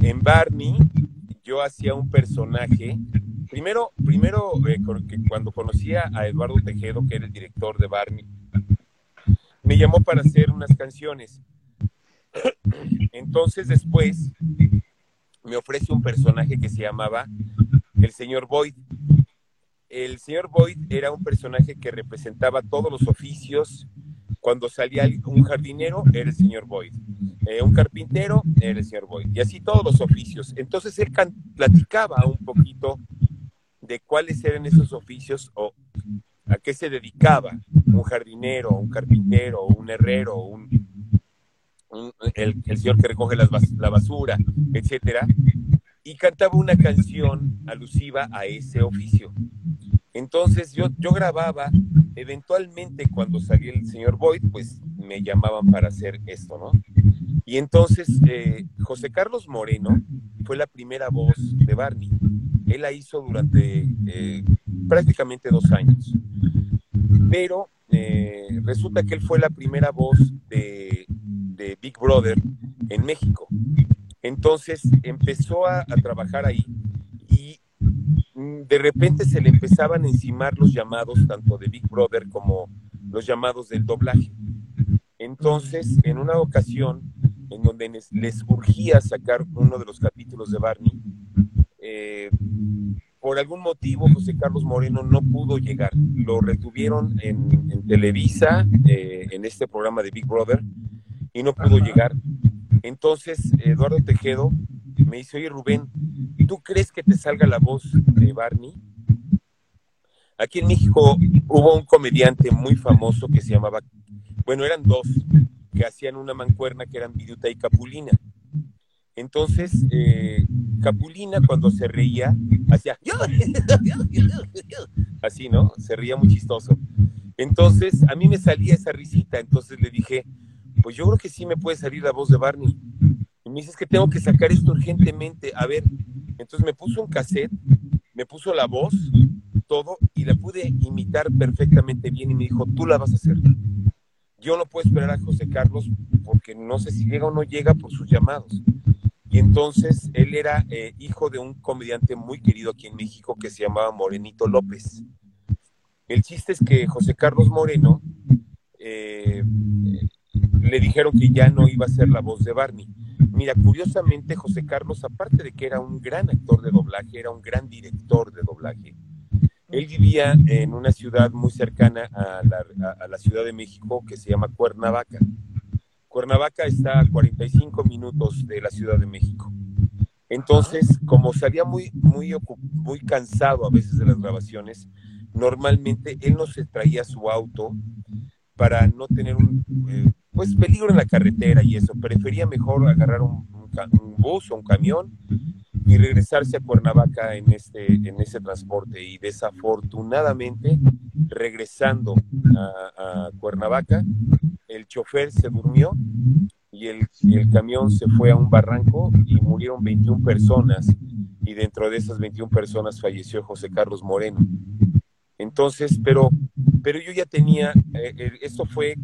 en Barney yo hacía un personaje, primero, primero eh, cuando conocía a Eduardo Tejedo, que era el director de Barney, me llamó para hacer unas canciones. Entonces después me ofrece un personaje que se llamaba el señor Boyd. El señor Boyd era un personaje que representaba todos los oficios cuando salía un jardinero, era el señor Boyd. Eh, un carpintero, era el señor Boyd. Y así todos los oficios. Entonces él platicaba un poquito de cuáles eran esos oficios o a qué se dedicaba un jardinero, un carpintero, un herrero, un, el, señor que recoge la basura, etcétera, y cantaba una canción alusiva a ese oficio. Entonces yo, yo grababa, eventualmente cuando salía el señor Boyd, pues me llamaban para hacer esto, ¿no? Y entonces eh, José Carlos Moreno fue la primera voz de Barney. Él la hizo durante eh, prácticamente dos años. Pero eh, resulta que él fue la primera voz de, Big Brother en México. Entonces empezó a, trabajar ahí y de repente se le empezaban a encimar los llamados tanto de Big Brother como los llamados del doblaje. Entonces, en una ocasión en donde les, urgía sacar uno de los capítulos de Barney, eh, por algún motivo José Carlos Moreno no pudo llegar. Lo retuvieron en, Televisa, eh, en este programa de Big Brother, y no pudo llegar. Entonces, Eduardo Tejedo me dice, oye Rubén, ¿tú crees que te salga la voz de Barney? Aquí en México hubo un comediante muy famoso que se llamaba, bueno, eran dos, que hacían una mancuerna que eran Viruta y Capulina. Entonces, eh, Capulina cuando se reía, hacía así, ¿no? Se reía muy chistoso. Entonces, a mí me salía esa risita, entonces le dije, pues yo creo que sí me puede salir la voz de Barney. Y me dice, es que tengo que sacar esto urgentemente. A ver, entonces me puso un cassette, me puso la voz, todo, y la pude imitar perfectamente bien y me dijo, tú la vas a hacer. Yo no puedo esperar a José Carlos porque no sé si llega o no llega por sus llamados. Y entonces él era eh, hijo de un comediante muy querido aquí en México que se llamaba Morenito López. El chiste es que José Carlos Moreno eh, le dijeron que ya no iba a ser la voz de Barney. Mira, curiosamente José Carlos, aparte de que era un gran actor de doblaje, era un gran director de doblaje. Él vivía en una ciudad muy cercana a la, a la Ciudad de México que se llama Cuernavaca. Cuernavaca está a 45 minutos de la Ciudad de México. Entonces, como salía muy, muy, muy cansado a veces de las grabaciones, normalmente él no se traía su auto para no tener un eh, pues peligro en la carretera y eso. Prefería mejor agarrar un, bus o un camión y regresarse a Cuernavaca en este, en ese transporte. Y desafortunadamente, regresando a, a Cuernavaca, el chofer se durmió y el, y el, camión se fue a un barranco y murieron 21 personas y dentro de esas 21 personas falleció José Carlos Moreno. Entonces, pero, pero yo ya tenía, eh, esto fue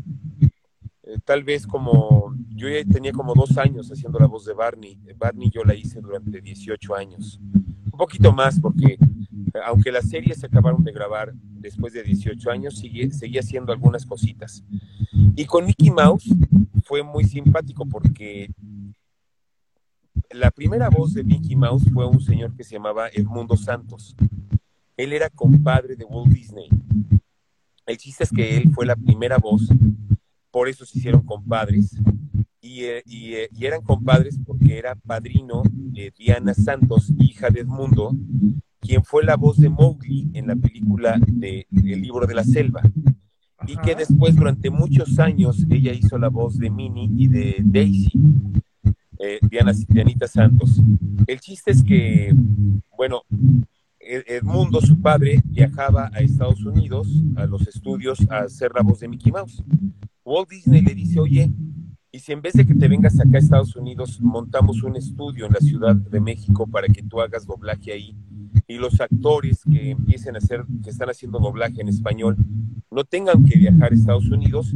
eh, tal vez como, yo ya tenía como dos años haciendo la voz de Barney. Barney yo la hice durante 18 años. Un poquito más porque aunque las series se acabaron de grabar después de 18 años, sigue, seguía haciendo algunas cositas. Y con Mickey Mouse fue muy simpático porque la primera voz de Mickey Mouse fue un señor que se llamaba Edmundo Santos. Él era compadre de Walt Disney. El chiste es que él fue la primera voz, por eso se hicieron compadres. Y, eh, y, eh, y eran compadres porque era padrino de Diana Santos, hija de Edmundo, quien fue la voz de Mowgli en la película de El libro de la selva. Y que después, durante muchos años, ella hizo la voz de Minnie y de Daisy, eh, Diana, Dianita Santos. El chiste es que, bueno, Edmundo, su padre, viajaba a Estados Unidos, a los estudios, a hacer la voz de Mickey Mouse. Walt Disney le dice, oye, y si en vez de que te vengas acá a Estados Unidos, montamos un estudio en la Ciudad de México para que tú hagas doblaje ahí y los actores que empiecen a hacer, que están haciendo doblaje en español, no tengan que viajar a Estados Unidos,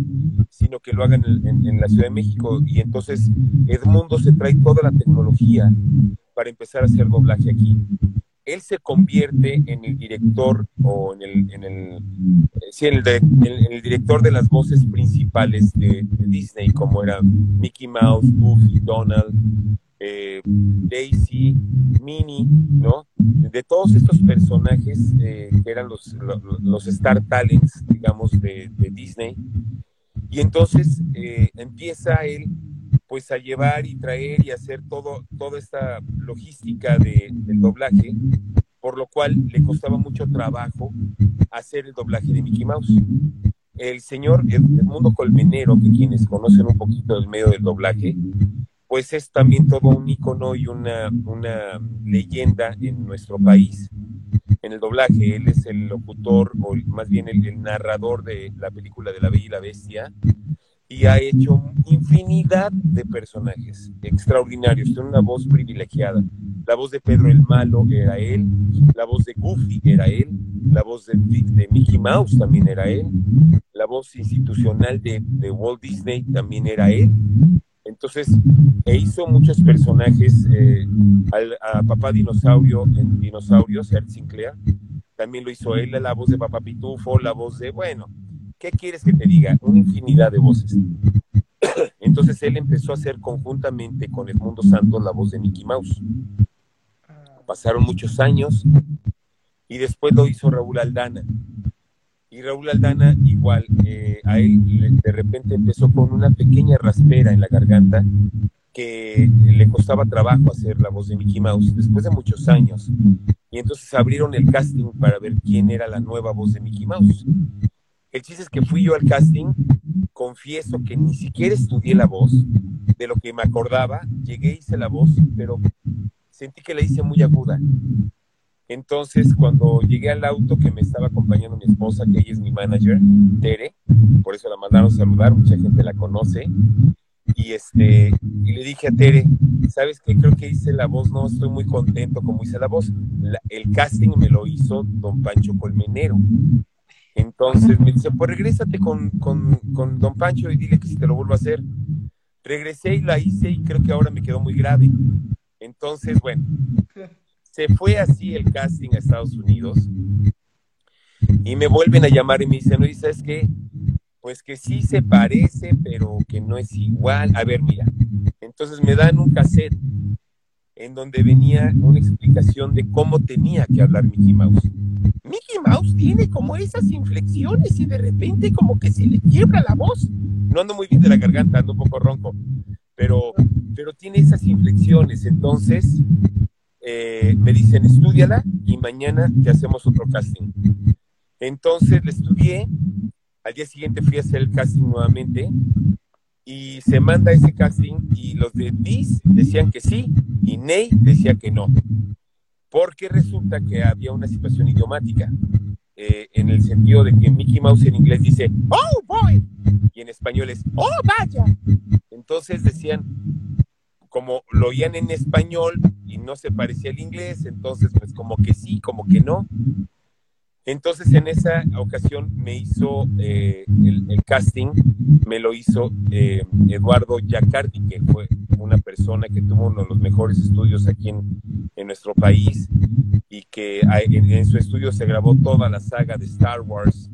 sino que lo hagan en, en, la Ciudad de México. Y entonces Edmundo se trae toda la tecnología para empezar a hacer doblaje aquí. Él se convierte en el director o en el, el, sí, en el, de, director de las voces principales de, Disney, como era Mickey Mouse, Goofy, Donald, eh, Daisy, Minnie, ¿no? De todos estos personajes eh, que eran los, los, los, Star Talents, digamos, de, de Disney. Y entonces eh, empieza él pues a llevar y traer y hacer todo, toda esta logística de, del doblaje, por lo cual le costaba mucho trabajo hacer el doblaje de Mickey Mouse. El señor Edmundo Colmenero, que quienes conocen un poquito del medio del doblaje, pues es también todo un icono y una, una leyenda en nuestro país en el doblaje. Él es el locutor, o más bien el, el, narrador de la película de La Bella y la Bestia, y ha hecho infinidad de personajes extraordinarios. Tiene una voz privilegiada. La voz de Pedro el Malo era él, la voz de Goofy era él, la voz de, Mickey Mouse también era él, la voz institucional de, Walt Disney también era él entonces, e hizo muchos personajes, eh, a Papá Dinosaurio en Dinosaurios, Art Sinclair, también lo hizo él, la voz de Papá Pitufo, la voz de, bueno, ¿qué quieres que te diga? Una infinidad de voces. Entonces él empezó a hacer conjuntamente con Edmundo Santos la voz de Mickey Mouse. Pasaron muchos años y después lo hizo Raúl Aldana. Y Raúl Aldana igual, eh, a él de repente empezó con una pequeña raspera en la garganta que le costaba trabajo hacer la voz de Mickey Mouse después de muchos años. Y entonces abrieron el casting para ver quién era la nueva voz de Mickey Mouse. El chiste es que fui yo al casting, confieso que ni siquiera estudié la voz, de lo que me acordaba, llegué, hice la voz, pero sentí que la hice muy aguda. Entonces, cuando llegué al auto que me estaba acompañando mi esposa, que ella es mi manager, Tere, por eso la mandaron saludar, mucha gente la conoce, y este, y le dije a Tere, ¿sabes qué? Creo que hice la voz, no estoy muy contento como hice la voz. el casting me lo hizo don Pancho Colmenero. Entonces me dice, pues regrésate con, con, con don Pancho y dile que si te lo vuelvo a hacer. Regresé y la hice y creo que ahora me quedó muy grave. Entonces, bueno, se fue así el casting a Estados Unidos y me vuelven a llamar y me dicen, oye, ¿sabes qué? Pues que sí se parece, pero que no es igual. A ver, mira. Entonces me dan un cassette en donde venía una explicación de cómo tenía que hablar Mickey Mouse. Mickey Mouse tiene como esas inflexiones y de repente como que se le quiebra la voz. No ando muy bien de la garganta, ando un poco ronco, pero, pero tiene esas inflexiones. Entonces eh, me dicen, estudiala y mañana te hacemos otro casting. Entonces le estudié, al día siguiente fui a hacer el casting nuevamente y se manda ese casting y los de Dis decían que sí y Ney decía que no. Porque resulta que había una situación idiomática, eh, en el sentido de que Mickey Mouse en inglés dice, oh boy, y en español es, oh vaya. Entonces decían, como lo oían en español y no se parecía al inglés, entonces pues como que sí, como que no. Entonces en esa ocasión me hizo eh, el, casting, me lo hizo eh, Eduardo Yacardi, que fue una persona que tuvo uno de los mejores estudios aquí en, nuestro país y que en, en, su estudio se grabó toda la saga de Star Wars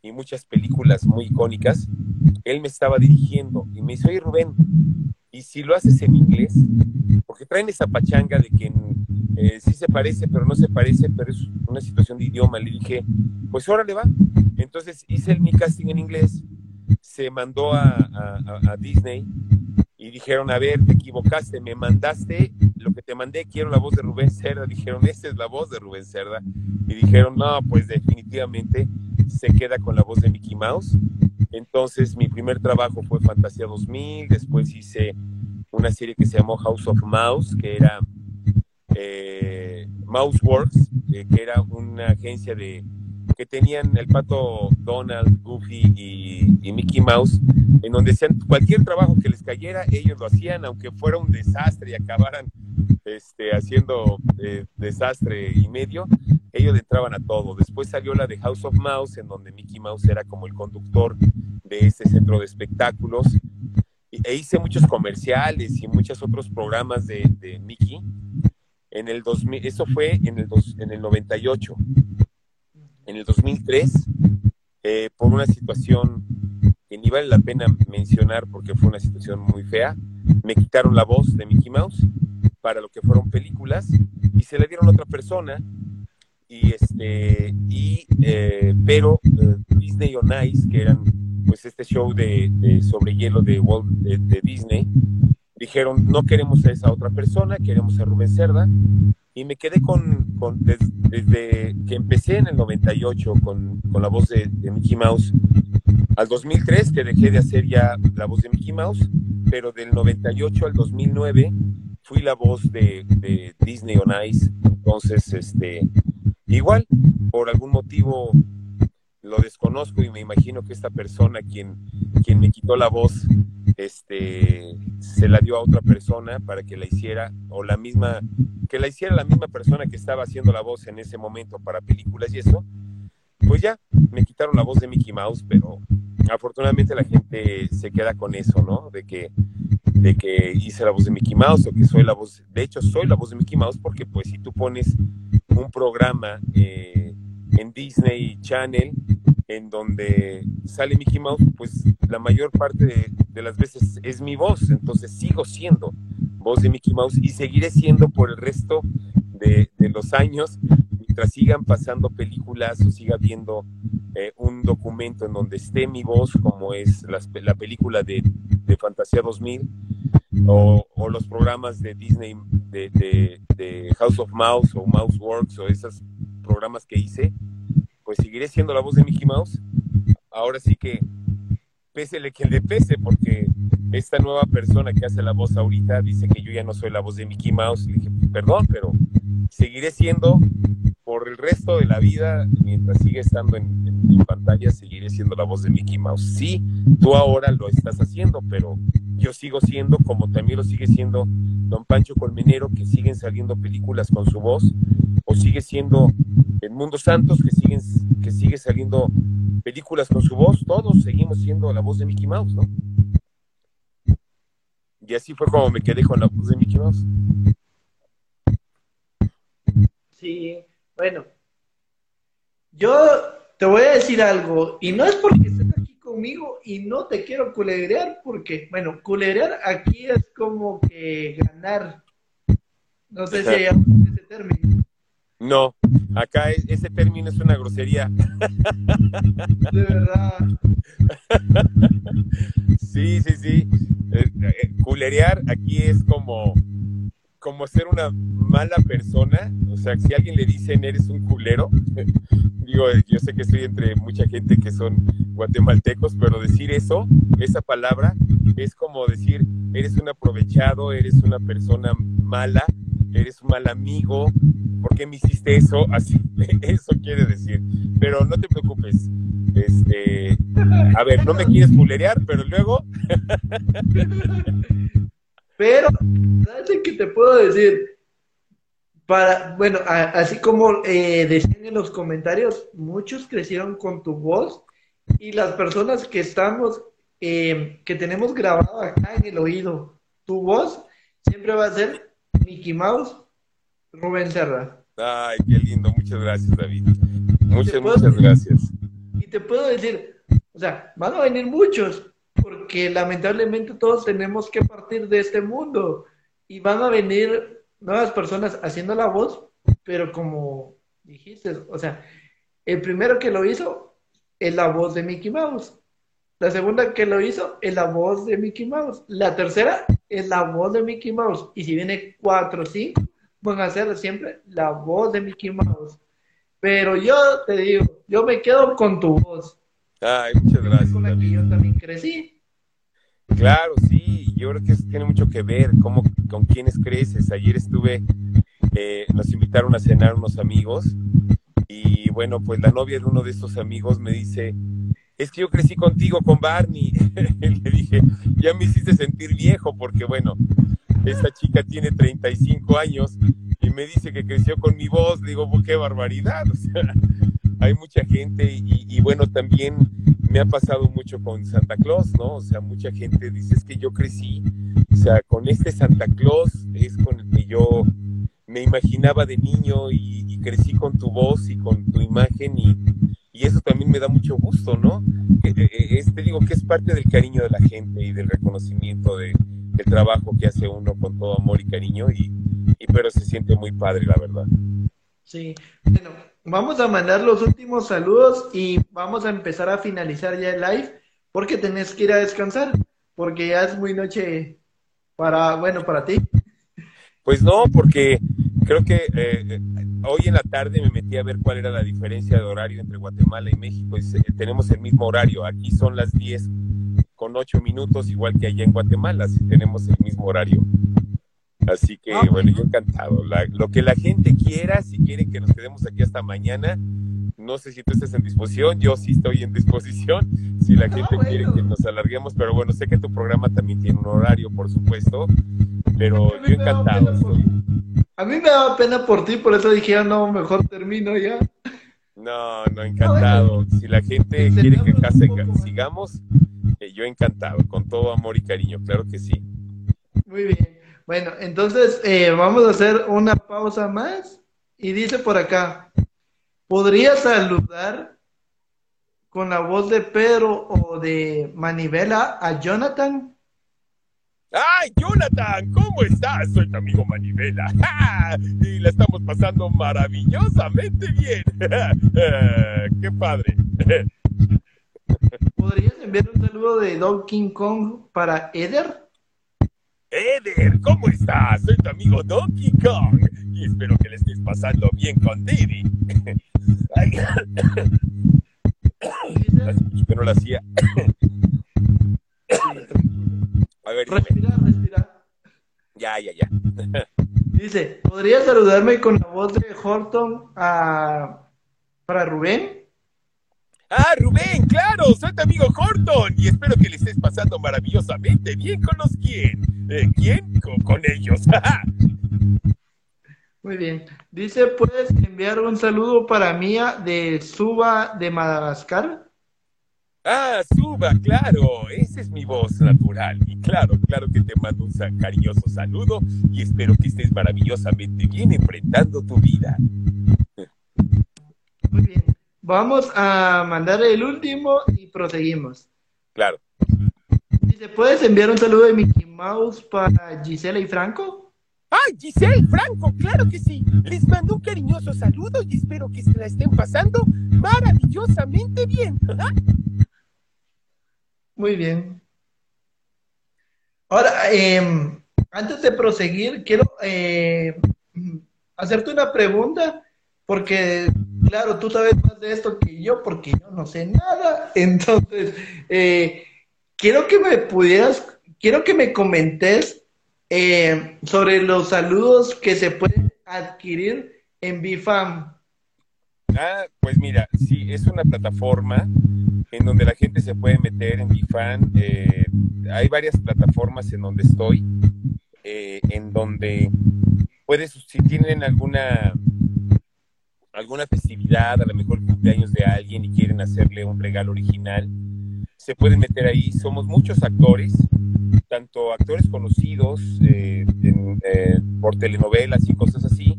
y muchas películas muy icónicas. Él me estaba dirigiendo y me dice, oye Rubén, y si lo haces en inglés, porque traen esa pachanga de que eh, sí se parece, pero no se parece, pero es una situación de idioma. Le dije, pues órale va. Entonces hice el, mi casting en inglés, se mandó a, a, Disney y dijeron, a ver, te equivocaste, me mandaste lo que te mandé, quiero la voz de Rubén Cerda. Dijeron, esta es la voz de Rubén Cerda. Y dijeron, no, pues definitivamente se queda con la voz de Mickey Mouse. Entonces mi primer trabajo fue Fantasía 2000, después hice una serie que se llamó House of Mouse, que era eh, Mouseworks, eh, que era una agencia de que tenían el pato Donald, Goofy y, Mickey Mouse, en donde decían cualquier trabajo que les cayera, ellos lo hacían, aunque fuera un desastre y acabaran este, haciendo eh, desastre y medio, ellos entraban a todo. Después salió la de House of Mouse, en donde Mickey Mouse era como el conductor de ese centro de espectáculos. E hice muchos comerciales y muchos otros programas de, de Mickey. En el 2000, eso fue en el, dos, en el 98 en el 2003 eh, por una situación que ni vale la pena mencionar porque fue una situación muy fea. Me quitaron la voz de Mickey Mouse para lo que fueron películas y se le dieron a otra persona. Y este, y, eh, pero eh, Disney on Ice, que eran pues este show de, sobre hielo de, Walt, de Disney, dijeron no queremos a esa otra persona, queremos a Rubén Cerda y me quedé con, desde, que empecé en el 98 con, con la voz de, Mickey Mouse al 2003 que dejé de hacer ya la voz de Mickey Mouse, pero del 98 al 2009 fui la voz de, de Disney on Ice, entonces este igual por algún motivo lo desconozco y me imagino que esta persona quien, quien me quitó la voz este, se la dio a otra persona para que la hiciera, o la misma, que la hiciera la misma persona que estaba haciendo la voz en ese momento para películas y eso, pues ya, me quitaron la voz de Mickey Mouse, pero afortunadamente la gente se queda con eso, ¿no? De que, de que hice la voz de Mickey Mouse o que soy la voz, de hecho soy la voz de Mickey Mouse porque pues si tú pones un programa eh, en Disney Channel en donde sale Mickey Mouse, pues la mayor parte de, las veces es mi voz, entonces sigo siendo voz de Mickey Mouse y seguiré siendo por el resto de, los años mientras sigan pasando películas o siga viendo eh, un documento en donde esté mi voz, como es la película de, Fantasía 2000 o, o, los programas de Disney de, de House of Mouse o Mouse Works o esos programas que hice, pues seguiré siendo la voz de Mickey Mouse. Ahora sí que pésele quien le pese, porque esta nueva persona que hace la voz ahorita dice que yo ya no soy la voz de Mickey Mouse. Le dije, perdón, pero seguiré siendo por el resto de la vida, mientras sigue estando en, en, pantalla, seguiré siendo la voz de Mickey Mouse. Sí, tú ahora lo estás haciendo, pero yo sigo siendo, como también lo sigue siendo Don Pancho Colmenero, que siguen saliendo películas con su voz, o sigue siendo el Mundo Santos, que, siguen, que sigue saliendo películas con su voz, todos seguimos siendo la voz de Mickey Mouse, ¿no? Y así fue como me quedé con la voz de Mickey Mouse. Sí, bueno. Yo te voy a decir algo, y no es porque estés aquí conmigo y no te quiero culerear, porque, bueno, culerear aquí es como que ganar. No sé si hay ese término. No, acá ese término es una grosería. De verdad. Sí, sí, sí. Culerear aquí es como, como ser una mala persona. O sea, si alguien le dicen eres un culero, digo, yo sé que estoy entre mucha gente que son guatemaltecos, pero decir eso, esa palabra, es como decir eres un aprovechado, eres una persona mala, eres un mal amigo, ¿por qué me hiciste eso? Así, eso quiere decir. Pero no te preocupes. Este, a ver, no me quieres fulerear, pero luego. pero, ¿sabes qué te puedo decir? Para, bueno, a, así como eh, decían en los comentarios, muchos crecieron con tu voz y las personas que estamos, eh, que tenemos grabado acá en el oído, tu voz siempre va a ser Mickey Mouse, Rubén Serra. Ay, qué lindo, muchas gracias, David. Muchas, muchas gracias. Y te puedo decir, o sea, van a venir muchos, porque lamentablemente todos tenemos que partir de este mundo y van a venir nuevas personas haciendo la voz, pero como dijiste, o sea, el primero que lo hizo es la voz de Mickey Mouse. La segunda que lo hizo es la voz de Mickey Mouse. La tercera es la voz de Mickey Mouse. Y si viene cuatro o cinco, van a ser siempre la voz de Mickey Mouse. Pero yo te digo, yo me quedo con tu voz. Ay, muchas gracias. Con la que yo también crecí. Claro, sí, yo creo que eso tiene mucho que ver cómo, con quiénes creces. Ayer estuve, eh, nos invitaron a cenar unos amigos y bueno, pues la novia de uno de esos amigos me dice, es que yo crecí contigo con Barney. Le dije, ya me hiciste sentir viejo porque bueno, esta chica tiene 35 años y me dice que creció con mi voz. Digo, qué barbaridad. O sea, hay mucha gente y, bueno, también me ha pasado mucho con Santa Claus, ¿no? O sea, mucha gente dice, es que yo crecí, o sea, con este Santa Claus es con el que yo me imaginaba de niño y, crecí con tu voz y con tu imagen y, y eso también me da mucho gusto, ¿no? Este digo que es parte del cariño de la gente y del reconocimiento de, del trabajo que hace uno con todo amor y cariño y, y, pero se siente muy padre, la verdad. Sí, bueno, vamos a mandar los últimos saludos y vamos a empezar a finalizar ya el live porque tenés que ir a descansar, porque ya es muy noche para, bueno, para ti. Pues no, porque creo que eh, hoy en la tarde me metí a ver cuál era la diferencia de horario entre Guatemala y México. Y tenemos el mismo horario. Aquí son las 10 con 8 minutos, igual que allá en Guatemala, así tenemos el mismo horario. Así que, ah, bueno, yo encantado. La, lo que la gente quiera, si quieren que nos quedemos aquí hasta mañana, no sé si tú estás en disposición, yo sí estoy en disposición, si la gente ah, bueno. quiere que nos alarguemos, pero bueno, sé que tu programa también tiene un horario, por supuesto, pero yo encantado estoy. A mí me daba pena por ti, por eso dije, no, mejor termino ya. No, no, encantado. bueno. Si la gente quiere que acá sigamos, eh, yo encantado, con todo amor y cariño, claro que sí. Muy bien. Bueno, entonces eh, vamos a hacer una pausa más y dice por acá, ¿podría saludar con la voz de Pedro o de Manivela a Jonathan? ¡Ay, Jonathan! ¿Cómo estás? Soy tu amigo Manivela. ¡Ja! Y la estamos pasando maravillosamente bien. ¡Qué padre! ¿Podrías enviar un saludo de Donkey Kong para Eder? Eder, ¿cómo estás? Soy tu amigo Donkey Kong y espero que le estés pasando bien con Diddy. Hace mucho que no lo hacía. ver, dime. Respira, respira. Ya, ya, ya. Dice, ¿podría saludarme con la voz de Horton a... para Rubén? Ah, Rubén, claro, soy tu amigo Horton y espero que le estés pasando maravillosamente bien con los quién. Eh, ¿Quién? Con, con ellos. Muy bien. Dice, ¿puedes enviar un saludo para Mía de Suba de Madagascar? ah, Suba, claro, esa es mi voz natural. Y claro, claro que te mando un cariñoso saludo y espero que estés maravillosamente bien enfrentando tu vida. Muy bien. Vamos a mandar el último y proseguimos. Claro. Dice, ¿puedes enviar un saludo de Mickey Mouse para Gisela y Franco? ¡Ay, Giselle, Franco! ¡Claro que sí! Les mando un cariñoso saludo y espero que se la estén pasando maravillosamente bien. Muy bien. Ahora, em, antes de proseguir, quiero eh, hacerte una pregunta, porque, claro, tú sabes más de esto que yo, porque yo no sé nada. Entonces, eh, quiero que me pudieras, quiero que me comentes eh, sobre los saludos que se pueden adquirir en Bifam. Ah, pues mira, sí, es una plataforma en donde la gente se puede meter en Bifan. Eh, hay varias plataformas en donde estoy, eh, en donde puedes, si tienen alguna alguna festividad, a lo mejor cumpleaños de alguien y quieren hacerle un regalo original, se pueden meter ahí. Somos muchos actores, tanto actores conocidos eh, eh, por telenovelas y cosas así.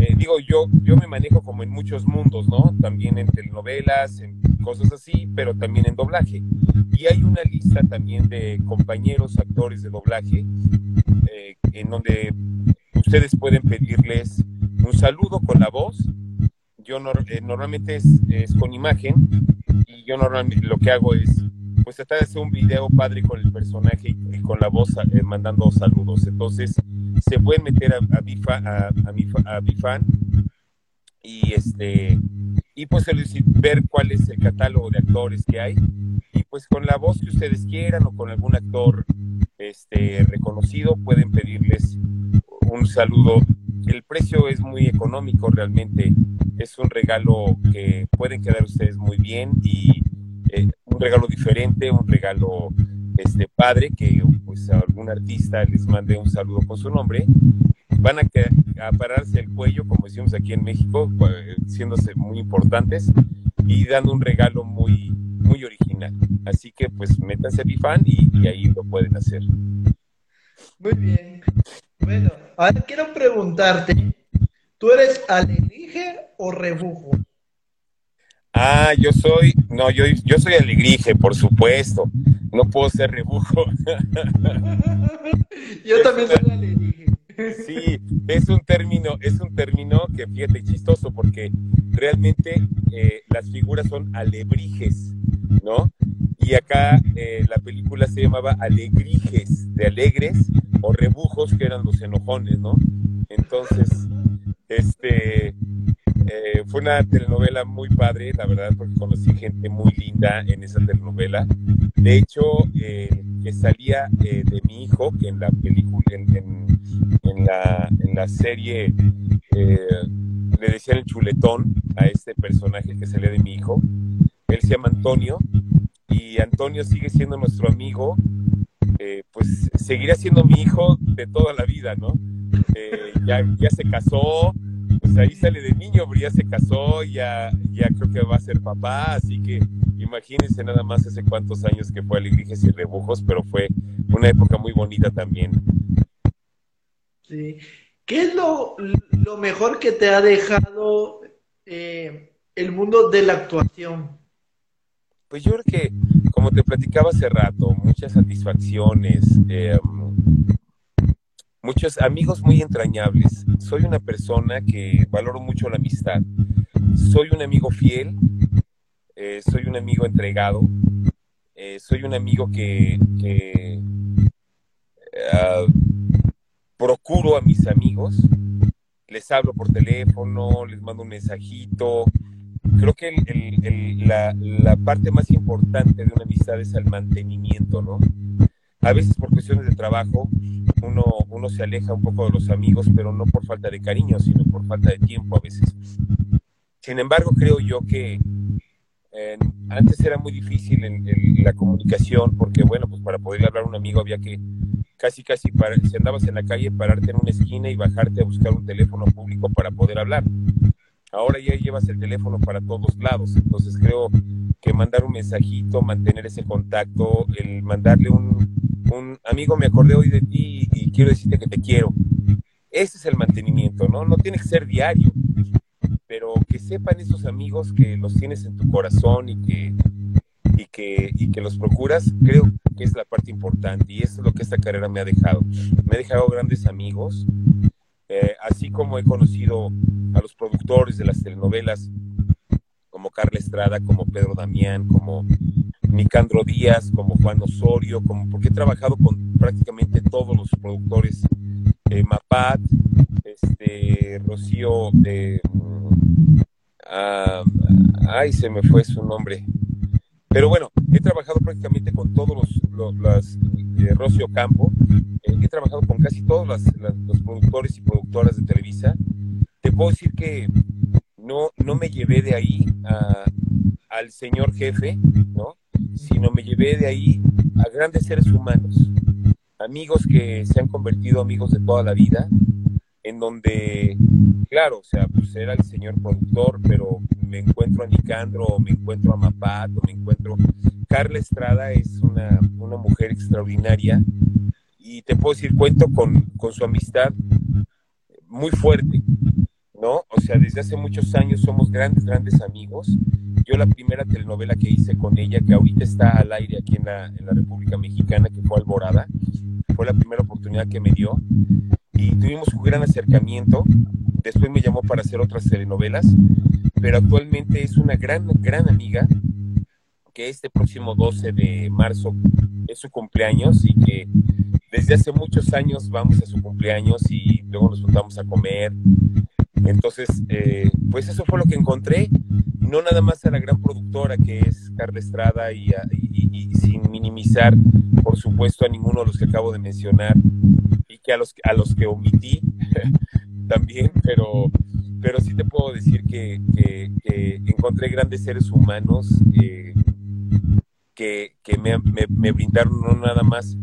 Eh, digo, yo, yo me manejo como en muchos mundos, ¿no? También en telenovelas, en cosas así, pero también en doblaje. Y hay una lista también de compañeros actores de doblaje eh, en donde ustedes pueden pedirles un saludo con la voz. Yo nor- eh, normalmente es, con imagen y yo normalmente lo que hago es pues tratar de hacer un video padre con el personaje y, con la voz eh, mandando saludos. Entonces se pueden meter a, a, y este y pues ver cuál es el catálogo de actores que hay y pues con la voz que ustedes quieran o con algún actor este reconocido pueden pedirles un saludo. El precio es muy económico realmente, es un regalo que pueden quedar ustedes muy bien y eh, un regalo diferente, un regalo este padre que pues a algún artista les mande un saludo con su nombre van a, a pararse el cuello, como decimos aquí en México, siéndose muy importantes y dando un regalo muy, muy original. Así que pues métanse a Bifan y, y ahí lo pueden hacer. Muy bien. Bueno, ahora quiero preguntarte, ¿tú eres alebrije o rebujo? Ah, yo soy, no, yo, yo soy alegrije, por supuesto. No puedo ser rebujo. Yo también soy alebrije. Sí, es un término, es un término que fíjate chistoso porque realmente eh, las figuras son alebrijes, ¿no? Y acá eh, la película se llamaba Alegrijes, de alegres o rebujos que eran los enojones, ¿no? Entonces, este eh, fue una telenovela muy padre, la verdad, porque conocí gente muy linda en esa telenovela. De hecho, eh, que salía eh, de mi hijo, que en la película, en, la, en la serie eh, le decían el chuletón a este personaje que salía de mi hijo. Él se llama Antonio y Antonio sigue siendo nuestro amigo, eh, pues seguirá siendo mi hijo de toda la vida, ¿no? Eh, ya, se casó, pues ahí sale de niño, pero ya se casó, ya, ya creo que va a ser papá, así que imagínense nada más hace cuántos años que fue Alegrijes y Rebujos, pero fue una época muy bonita también. Sí. ¿Qué es lo, lo mejor que te ha dejado eh, el mundo de la actuación? Pues yo creo que, como te platicaba hace rato, muchas satisfacciones, eh, muchos amigos muy entrañables. Soy una persona que valoro mucho la amistad. Soy un amigo fiel, eh, soy un amigo entregado, eh, soy un amigo que, ah, procuro a mis amigos, les hablo por teléfono, les mando un mensajito. Creo que el- la parte más importante de una amistad es el mantenimiento, ¿no? a veces por cuestiones de trabajo uno, uno se aleja un poco de los amigos, pero no por falta de cariño, sino por falta de tiempo a veces. Sin embargo, creo yo que eh, antes era muy difícil en, la comunicación porque, bueno, pues para poder hablar a un amigo había que casi, casi, para, si andabas en la calle, pararte en una esquina y bajarte a buscar un teléfono público para poder hablar. Ahora ya llevas el teléfono para todos lados, entonces creo que mandar un mensajito, mantener ese contacto, el mandarle un, un amigo, me acordé hoy de ti y quiero decirte que te quiero. Ese es el mantenimiento, ¿no? No tiene que ser diario, pero que sepan esos amigos que los tienes en tu corazón y que, y que, y que los procuras, creo que es la parte importante y eso es lo que esta carrera me ha dejado. Me ha dejado grandes amigos, eh, así como he conocido a los productores de las telenovelas como Carla Estrada, como Pedro Damián, como Nicandro Díaz, como Juan Osorio, como, porque he trabajado con prácticamente todos los productores, eh, Mapat, este, Rocío, de ah, ay, se me fue su nombre. Pero bueno, he trabajado prácticamente con todos los, las, eh, Rocío Campo, eh, he trabajado con casi todos los productores y productoras de Televisa. Te puedo decir que no, no me llevé de ahí al señor jefe, ¿no? Sino me llevé de ahí a grandes seres humanos, amigos que se han convertido amigos de toda la vida, en donde, claro, o sea, pues era el señor productor, pero me encuentro a Nicandro, me encuentro a Mapato, me encuentro... Carla Estrada es una, una mujer extraordinaria y te puedo decir, cuento con, con su amistad muy fuerte, ¿no? O sea, desde hace muchos años somos grandes, grandes amigos. Yo la primera telenovela que hice con ella, que ahorita está al aire aquí en en la República Mexicana, que fue Alborada, fue la primera oportunidad que me dio y tuvimos un gran acercamiento. Después me llamó para hacer otras telenovelas, pero actualmente es una gran, gran amiga que este próximo 12 de marzo es su cumpleaños y que desde hace muchos años vamos a su cumpleaños y luego nos juntamos a comer. Entonces, eh, pues eso fue lo que encontré, no nada más a la gran productora que es Carla Estrada y, y sin minimizar, por supuesto, a ninguno de los que acabo de mencionar, a los, que omití también, pero, pero sí te puedo decir que, encontré grandes seres humanos eh, que, me, brindaron no nada más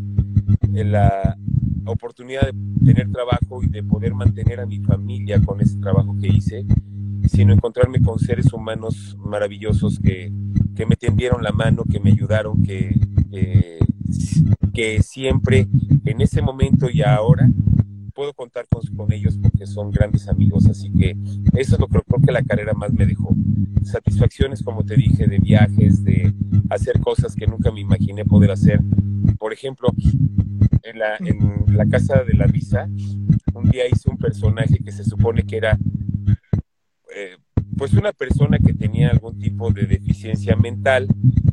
la oportunidad de tener trabajo y de poder mantener a mi familia con ese trabajo que hice, sino encontrarme con seres humanos maravillosos que, me tendieron la mano, que me ayudaron, que, que siempre, en ese momento y ahora, puedo contar con, ellos porque son grandes amigos, así que eso es lo que creo que la carrera más me dejó. Satisfacciones, como te dije, de viajes, de hacer cosas que nunca me imaginé poder hacer. Por ejemplo, en la, en la Casa de la Risa, un día hice un personaje que se supone que era eh, pues una persona que tenía algún tipo de deficiencia mental,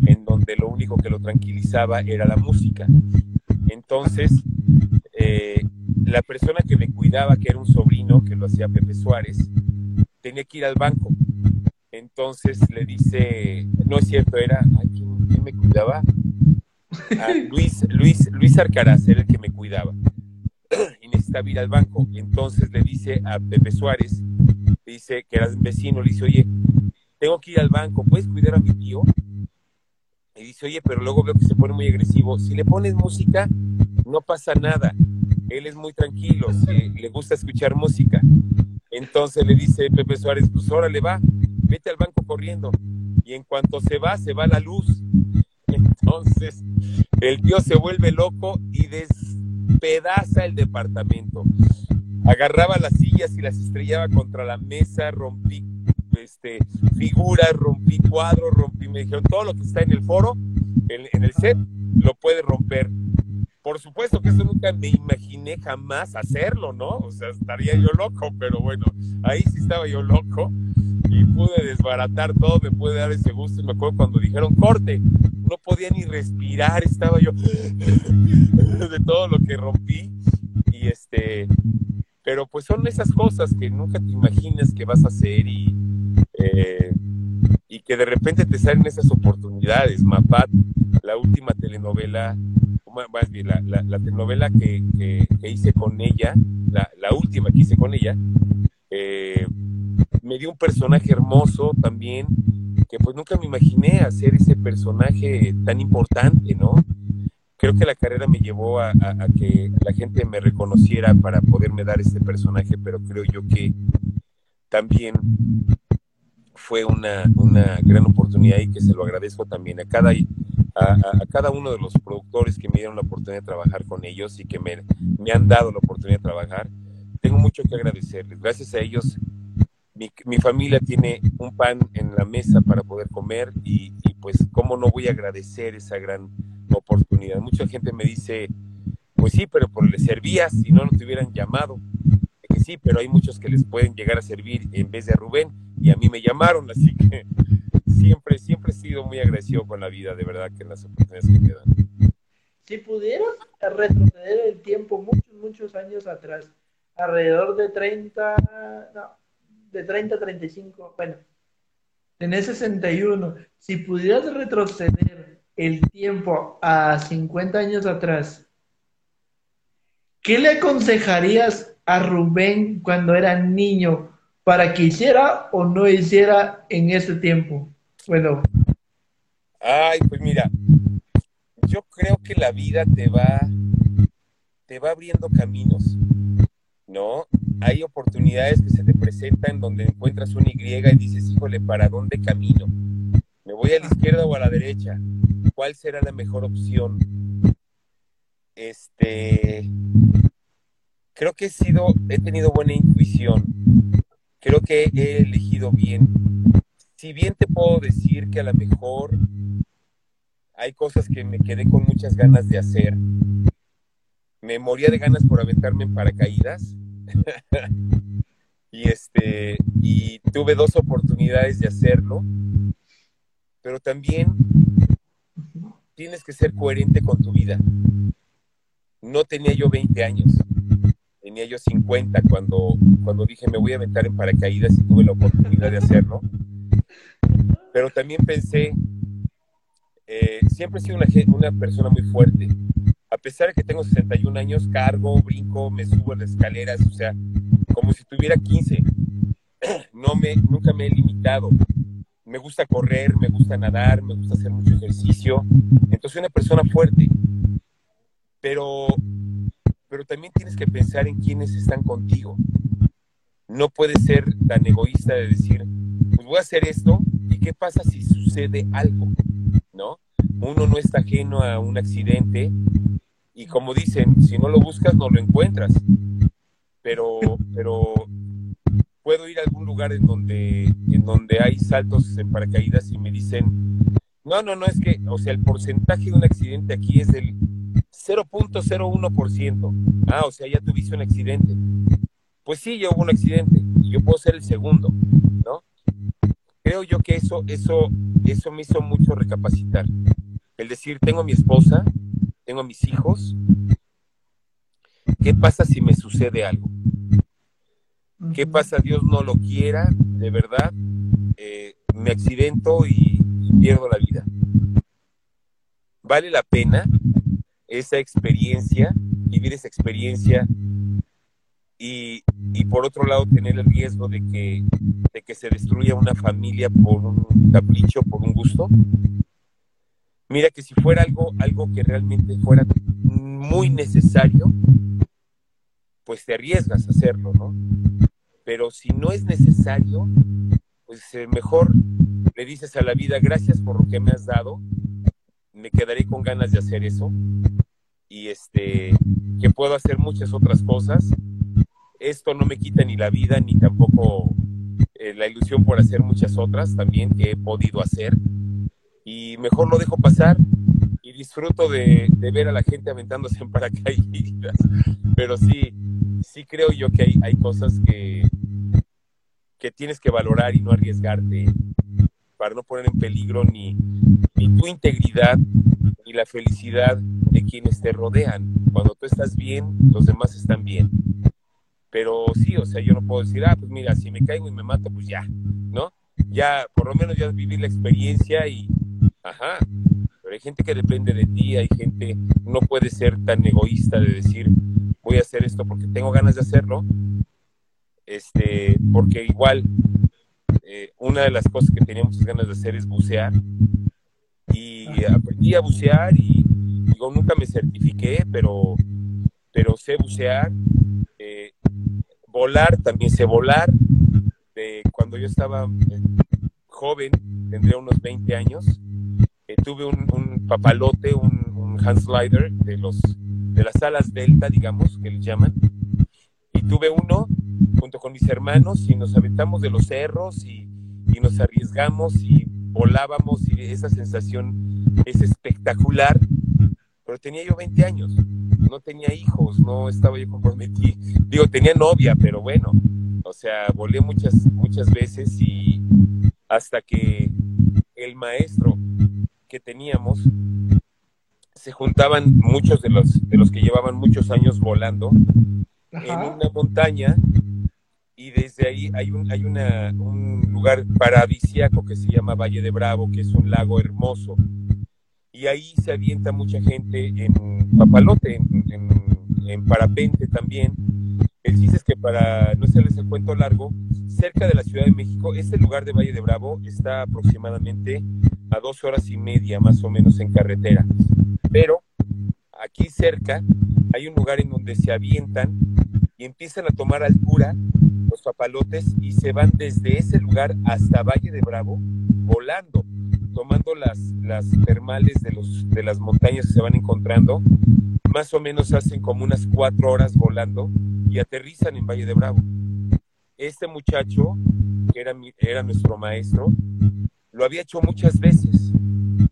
en donde lo único que lo tranquilizaba era la música. Entonces, eh, la persona que me cuidaba, que era un sobrino, que lo hacía Pepe Suárez, tenía que ir al banco. Entonces le dice, no es cierto, era, ¿quién, me cuidaba? Luis, Luis, Luis Arcaraz era el que me cuidaba. Necesitaba ir al banco. Entonces le dice a Pepe Suárez, dice que era vecino, le dice, oye, tengo que ir al banco, ¿puedes cuidar a mi tío? Y dice, oye, pero luego veo que se pone muy agresivo. Si le pones música, no pasa nada. Él es muy tranquilo, le gusta escuchar música. Entonces le dice Pepe Suárez, pues le va, vete al banco corriendo. Y en cuanto se va, se va la luz. Entonces el tío se vuelve loco y despedaza el departamento agarraba las sillas y las estrellaba contra la mesa, rompí este, figuras, rompí cuadros, rompí, me dijeron, todo lo que está en el foro, en, el set, lo puede romper. Por supuesto que eso nunca me imaginé jamás hacerlo, ¿no? O sea, estaría yo loco, pero bueno, ahí sí estaba yo loco y pude desbaratar todo, me pude dar ese gusto. Y me acuerdo cuando dijeron corte, no podía ni respirar, estaba yo de todo lo que rompí. Y este, pero pues son esas cosas que nunca te imaginas que vas a hacer y, eh, y que de repente te salen esas oportunidades. Mapat, la última telenovela, más bien, la, la, telenovela que, que, hice con ella, la, la, última que hice con ella, me dio un personaje hermoso también, que pues nunca me imaginé hacer ese personaje tan importante, ¿no? Creo que la carrera me llevó a, a, que la gente me reconociera para poderme dar este personaje, pero creo yo que también fue una, una gran oportunidad y que se lo agradezco también a cada, a, cada uno de los productores que me dieron la oportunidad de trabajar con ellos y que me, me han dado la oportunidad de trabajar. Tengo mucho que agradecerles. Gracias a ellos, mi, mi familia tiene un pan en la mesa para poder comer y, y, pues, ¿cómo no voy a agradecer esa gran oportunidad? Mucha gente me dice, pues sí, pero por le servías si no, no te hubieran llamado. Sí, pero hay muchos que les pueden llegar a servir en vez de a Rubén y a mí me llamaron, así que siempre, siempre he sido muy agresivo con la vida, de verdad, que las oportunidades que me dan. Si pudieras retroceder el tiempo muchos, muchos años atrás, alrededor de 30, no, de 30 a 35, bueno, tenés 61, si pudieras retroceder el tiempo a 50 años atrás, ¿qué le aconsejarías a Rubén cuando era niño para que hiciera o no hiciera en ese tiempo? Bueno. Ay, pues mira, yo creo que la vida te va, te va abriendo caminos, ¿no? Hay oportunidades que se te presentan donde encuentras una Y y dices, híjole, ¿para dónde camino? ¿Me voy a la izquierda o a la derecha? ¿Cuál será la mejor opción? Este, creo que he sido, he tenido buena intuición. Creo que he elegido bien si bien te puedo decir que a lo mejor hay cosas que me quedé con muchas ganas de hacer, me moría de ganas por aventarme en paracaídas. y este y tuve dos oportunidades de hacerlo. Pero también tienes que ser coherente con tu vida. No tenía yo 20 años. Tenía yo 50 cuando, cuando dije me voy a aventar en paracaídas y tuve la oportunidad de hacerlo pero también pensé, eh, siempre he sido una, una persona muy fuerte. A pesar de que tengo 61 años, cargo, brinco, me subo en las escaleras, o sea, como si tuviera 15. No me, nunca me he limitado. Me gusta correr, me gusta nadar, me gusta hacer mucho ejercicio. Entonces, una persona fuerte. Pero, pero también tienes que pensar en quienes están contigo. No puedes ser tan egoísta de decir, pues voy a hacer esto qué pasa si sucede algo? ¿No? Uno no está ajeno a un accidente y como dicen, si no lo buscas, no lo encuentras. Pero, pero puedo ir a algún lugar en donde, en donde hay saltos en paracaídas y me dicen, no, no, no, es que, o sea, el porcentaje de un accidente aquí es del 0.01%. Ah, o sea, ya tuviste un accidente. Pues sí, ya hubo un accidente y yo puedo ser el segundo, ¿no? creo yo que eso, eso, eso me hizo mucho recapacitar. El decir, tengo mi esposa, tengo mis hijos, ¿qué pasa si me sucede algo? ¿Qué pasa, Dios no lo quiera, de verdad? Eh, me accidento y, y pierdo la vida. ¿Vale la pena esa experiencia, vivir esa experiencia y, y, por otro lado tener el riesgo de que, de que se destruya una familia por un capricho, por un gusto. Mira que si fuera algo, algo que realmente fuera muy necesario, pues te arriesgas a hacerlo, ¿no? Pero si no es necesario, pues eh, mejor le dices a la vida, gracias por lo que me has dado, me quedaré con ganas de hacer eso y este que puedo hacer muchas otras cosas esto no me quita ni la vida ni tampoco eh, la ilusión por hacer muchas otras también que he podido hacer. Y mejor lo dejo pasar y disfruto de, ver a la gente aventándose en paracaídas. Pero sí, sí creo yo que hay, hay cosas que, que tienes que valorar y no arriesgarte para no poner en peligro ni, ni tu integridad ni la felicidad de quienes te rodean. Cuando tú estás bien, los demás están bien. Pero sí, o sea, yo no puedo decir, ah, pues mira, si me caigo y me mato, pues ya, ¿no? Ya, por lo menos ya viví la experiencia y, ajá, Pero hay gente que depende de ti, hay gente, no puede ser tan egoísta de decir, voy a hacer esto porque tengo ganas de hacerlo, este, porque igual eh, una de las cosas que tenía muchas ganas de hacer es bucear. Y aprendí a bucear y digo, nunca me certifiqué, pero, pero sé bucear. Eh, volar, también sé volar. De cuando yo estaba joven, tendría unos 20 años, tuve un, papalote, un, un hand slider de, los, de las alas delta, digamos, que les llaman. Y tuve uno junto con mis hermanos y nos aventamos de los cerros y, nos arriesgamos y volábamos y esa sensación es espectacular. Pero tenía yo 20 años, no tenía hijos, no estaba yo comprometido. Digo, tenía novia, pero bueno, o sea, volé muchas, muchas veces y hasta que el maestro que teníamos se juntaban muchos de los, de los que llevaban muchos años volando en una montaña y desde ahí hay un, hay una, un lugar paradisiaco que se llama Valle de Bravo, que es un lago hermoso. Y ahí se avienta mucha gente en papalote, en, en, parapente también. El chiste es que para no hacerles el cuento largo, cerca de la Ciudad de México, este lugar de Valle de Bravo está aproximadamente a dos horas y media más o menos en carretera. Pero aquí cerca hay un lugar en donde se avientan y empiezan a tomar altura los papalotes y se van desde ese lugar hasta Valle de Bravo volando, tomando las, las termales de, los, de las montañas que se van encontrando. Más o menos hacen como unas cuatro horas volando y aterrizan en Valle de Bravo. Este muchacho, que era, era nuestro maestro, lo había hecho muchas veces.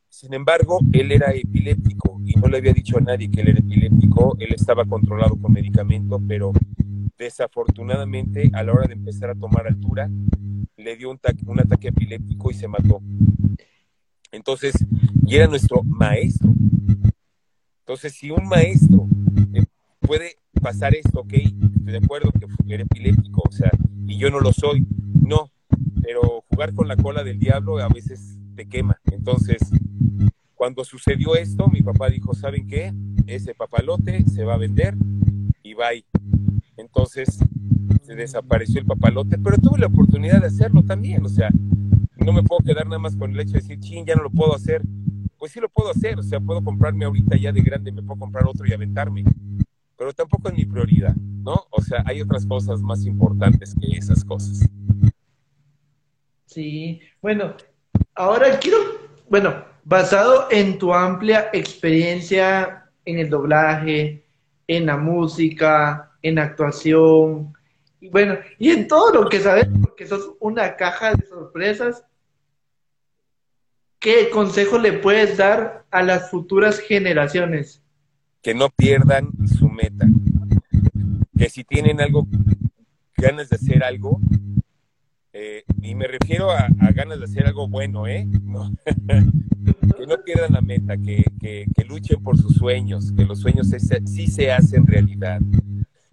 Sin embargo, él era epiléptico y no le había dicho a nadie que él era epiléptico. Él estaba controlado con medicamento, pero Desafortunadamente, a la hora de empezar a tomar altura, le dio un, un ataque epiléptico y se mató. Entonces, y era nuestro maestro. Entonces, si un maestro eh, puede pasar esto, ok, estoy de acuerdo que era epiléptico, o sea, y yo no lo soy, no, pero jugar con la cola del diablo a veces te quema. Entonces, cuando sucedió esto, mi papá dijo, ¿saben qué? Ese papalote se va a vender y bye. Entonces se desapareció el papalote, pero tuve la oportunidad de hacerlo también, o sea, no me puedo quedar nada más con el hecho de decir, ching, ya no lo puedo hacer. Pues sí lo puedo hacer, o sea, puedo comprarme ahorita ya de grande, me puedo comprar otro y aventarme, pero tampoco es mi prioridad, ¿no? O sea, hay otras cosas más importantes que esas cosas. Sí, bueno, ahora quiero, bueno, basado en tu amplia experiencia en el doblaje, en la música, en actuación, y bueno, y en todo lo que sabes, porque sos una caja de sorpresas. ¿Qué consejo le puedes dar a las futuras generaciones? Que no pierdan meta. Que si tienen algo, ganas de hacer algo, eh, y me refiero a, ganas de hacer algo bueno, ¿eh? que no pierdan la meta, que, que, luchen por sus sueños, que los sueños sí se hacen realidad.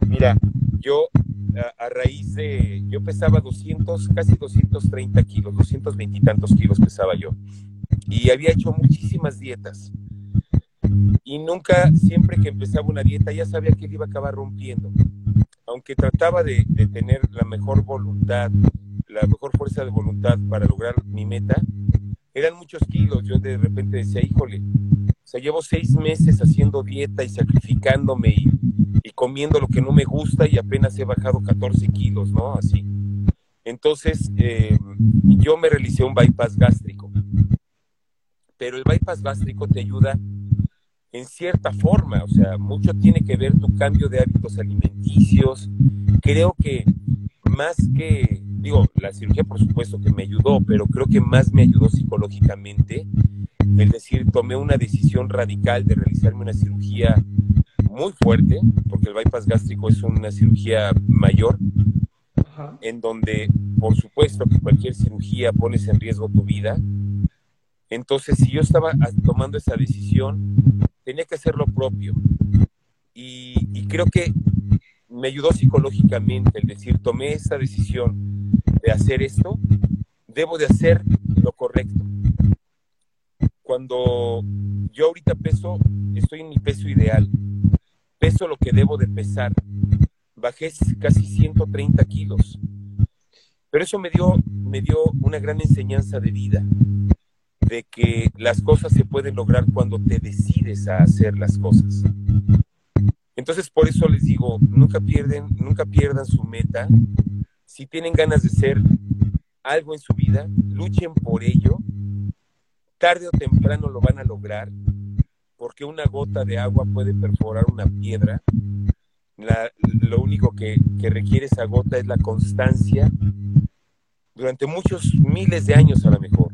Mira, yo a, raíz de, yo pesaba 200, casi 230 kilos, 220 y tantos kilos pesaba yo. Y había hecho muchísimas dietas. Y nunca, siempre que empezaba una dieta, ya sabía que iba a acabar rompiendo. Aunque trataba de, de tener la mejor voluntad, la mejor fuerza de voluntad para lograr mi meta, eran muchos kilos. Yo de repente decía, híjole, o sea, llevo seis meses haciendo dieta y sacrificándome y, comiendo lo que no me gusta y apenas he bajado 14 kilos, ¿no? Así. Entonces, eh, yo me realicé un bypass gástrico. Pero el bypass gástrico te ayuda en cierta forma, o sea, mucho tiene que ver tu cambio de hábitos alimenticios. Creo que más que, digo, la cirugía por supuesto que me ayudó, pero creo que más me ayudó psicológicamente el decir, tomé una decisión radical de realizarme una cirugía muy fuerte, porque el bypass gástrico es una cirugía mayor, en donde, por supuesto, que cualquier cirugía pones en riesgo tu vida. Entonces, si yo estaba tomando esa decisión, tenía que hacer lo propio. Y, creo que me ayudó psicológicamente el decir, tomé esa decisión de hacer esto, debo de hacer lo correcto. cuando yo ahorita peso, estoy en mi peso ideal, peso lo que debo de pesar, bajé casi 130 kilos, pero eso me dio, me dio una gran enseñanza de vida, de que las cosas se pueden lograr cuando te decides a hacer las cosas. Entonces, por eso les digo, nunca pierden, nunca pierdan su meta. Si tienen ganas de ser algo en su vida, luchen por ello. Tarde o temprano lo van a lograr, porque una gota de agua puede perforar una piedra. lo único que, que requiere esa gota es la constancia durante muchos miles de años a lo mejor.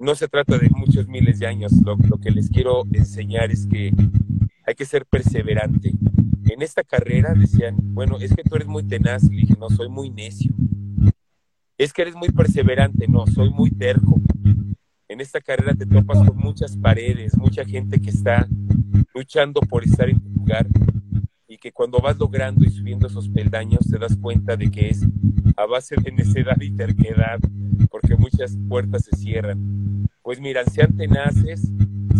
No se trata de muchos miles de años. Lo, que les quiero enseñar es que hay que ser perseverante. En esta carrera decían, bueno, es que tú eres muy tenaz. Y dije, no, soy muy necio. Es que eres muy perseverante. No, soy muy terco. En esta carrera te topas con muchas paredes, mucha gente que está luchando por estar en tu lugar que cuando vas logrando y subiendo esos peldaños te das cuenta de que es a base de necedad y terquedad, porque muchas puertas se cierran. Pues miran, sean tenaces,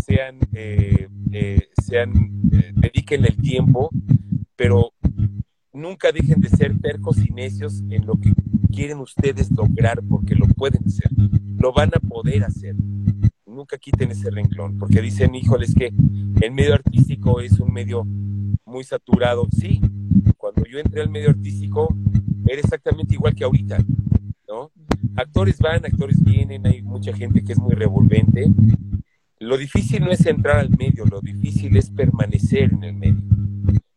sean, eh, eh, sean eh, dediquen el tiempo, pero nunca dejen de ser tercos y necios en lo que quieren ustedes lograr, porque lo pueden hacer, lo van a poder hacer. Nunca quiten ese renglón, porque dicen, híjoles, que el medio artístico es un medio muy saturado. Sí, cuando yo entré al medio artístico era exactamente igual que ahorita, ¿no? Actores van, actores vienen, hay mucha gente que es muy revolvente, lo difícil no es entrar al medio, lo difícil es permanecer en el medio.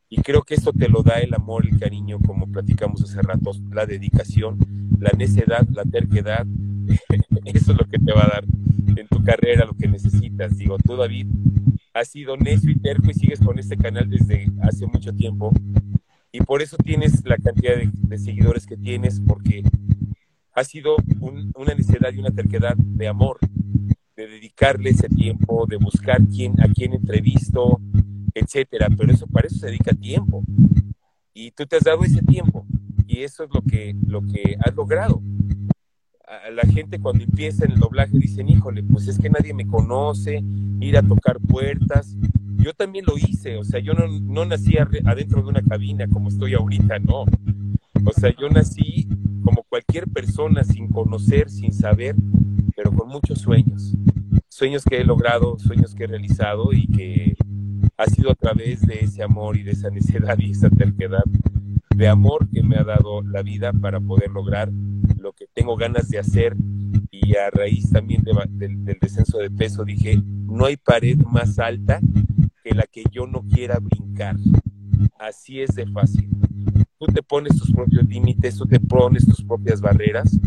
Y creo que eso te lo da el amor, el cariño, como platicamos hace rato, la dedicación, la necedad, la terquedad. eso es lo que te va a dar en tu carrera lo que necesitas. Digo, tú, David, has sido necio y terco y sigues con este canal desde hace mucho tiempo. Y por eso tienes la cantidad de, seguidores que tienes, porque ha sido una necedad y una terquedad de amor de dedicarle ese tiempo, de buscar quién, a quién entrevisto, etcétera. Pero eso, para eso se dedica tiempo. Y tú te has dado ese tiempo. Y eso es lo que, lo que has logrado. A la gente cuando empieza en el doblaje dicen, híjole, pues es que nadie me conoce, ir a tocar puertas. Yo también lo hice, o sea, yo no, no nací adentro de una cabina como estoy ahorita, no. O sea, yo nací como cualquier persona sin conocer, sin saber, pero con muchos sueños. Sueños que he logrado, sueños que he realizado y que ha sido a través de ese amor y de esa necesidad y esa terquedad de amor que me ha dado la vida para poder lograr lo que tengo ganas de hacer y a raíz también del descenso de peso dije, no hay pared más alta que la que yo no quiera brincar. Así es de fácil. Tú te pones tus propios límites, tú te pones tus propias barreras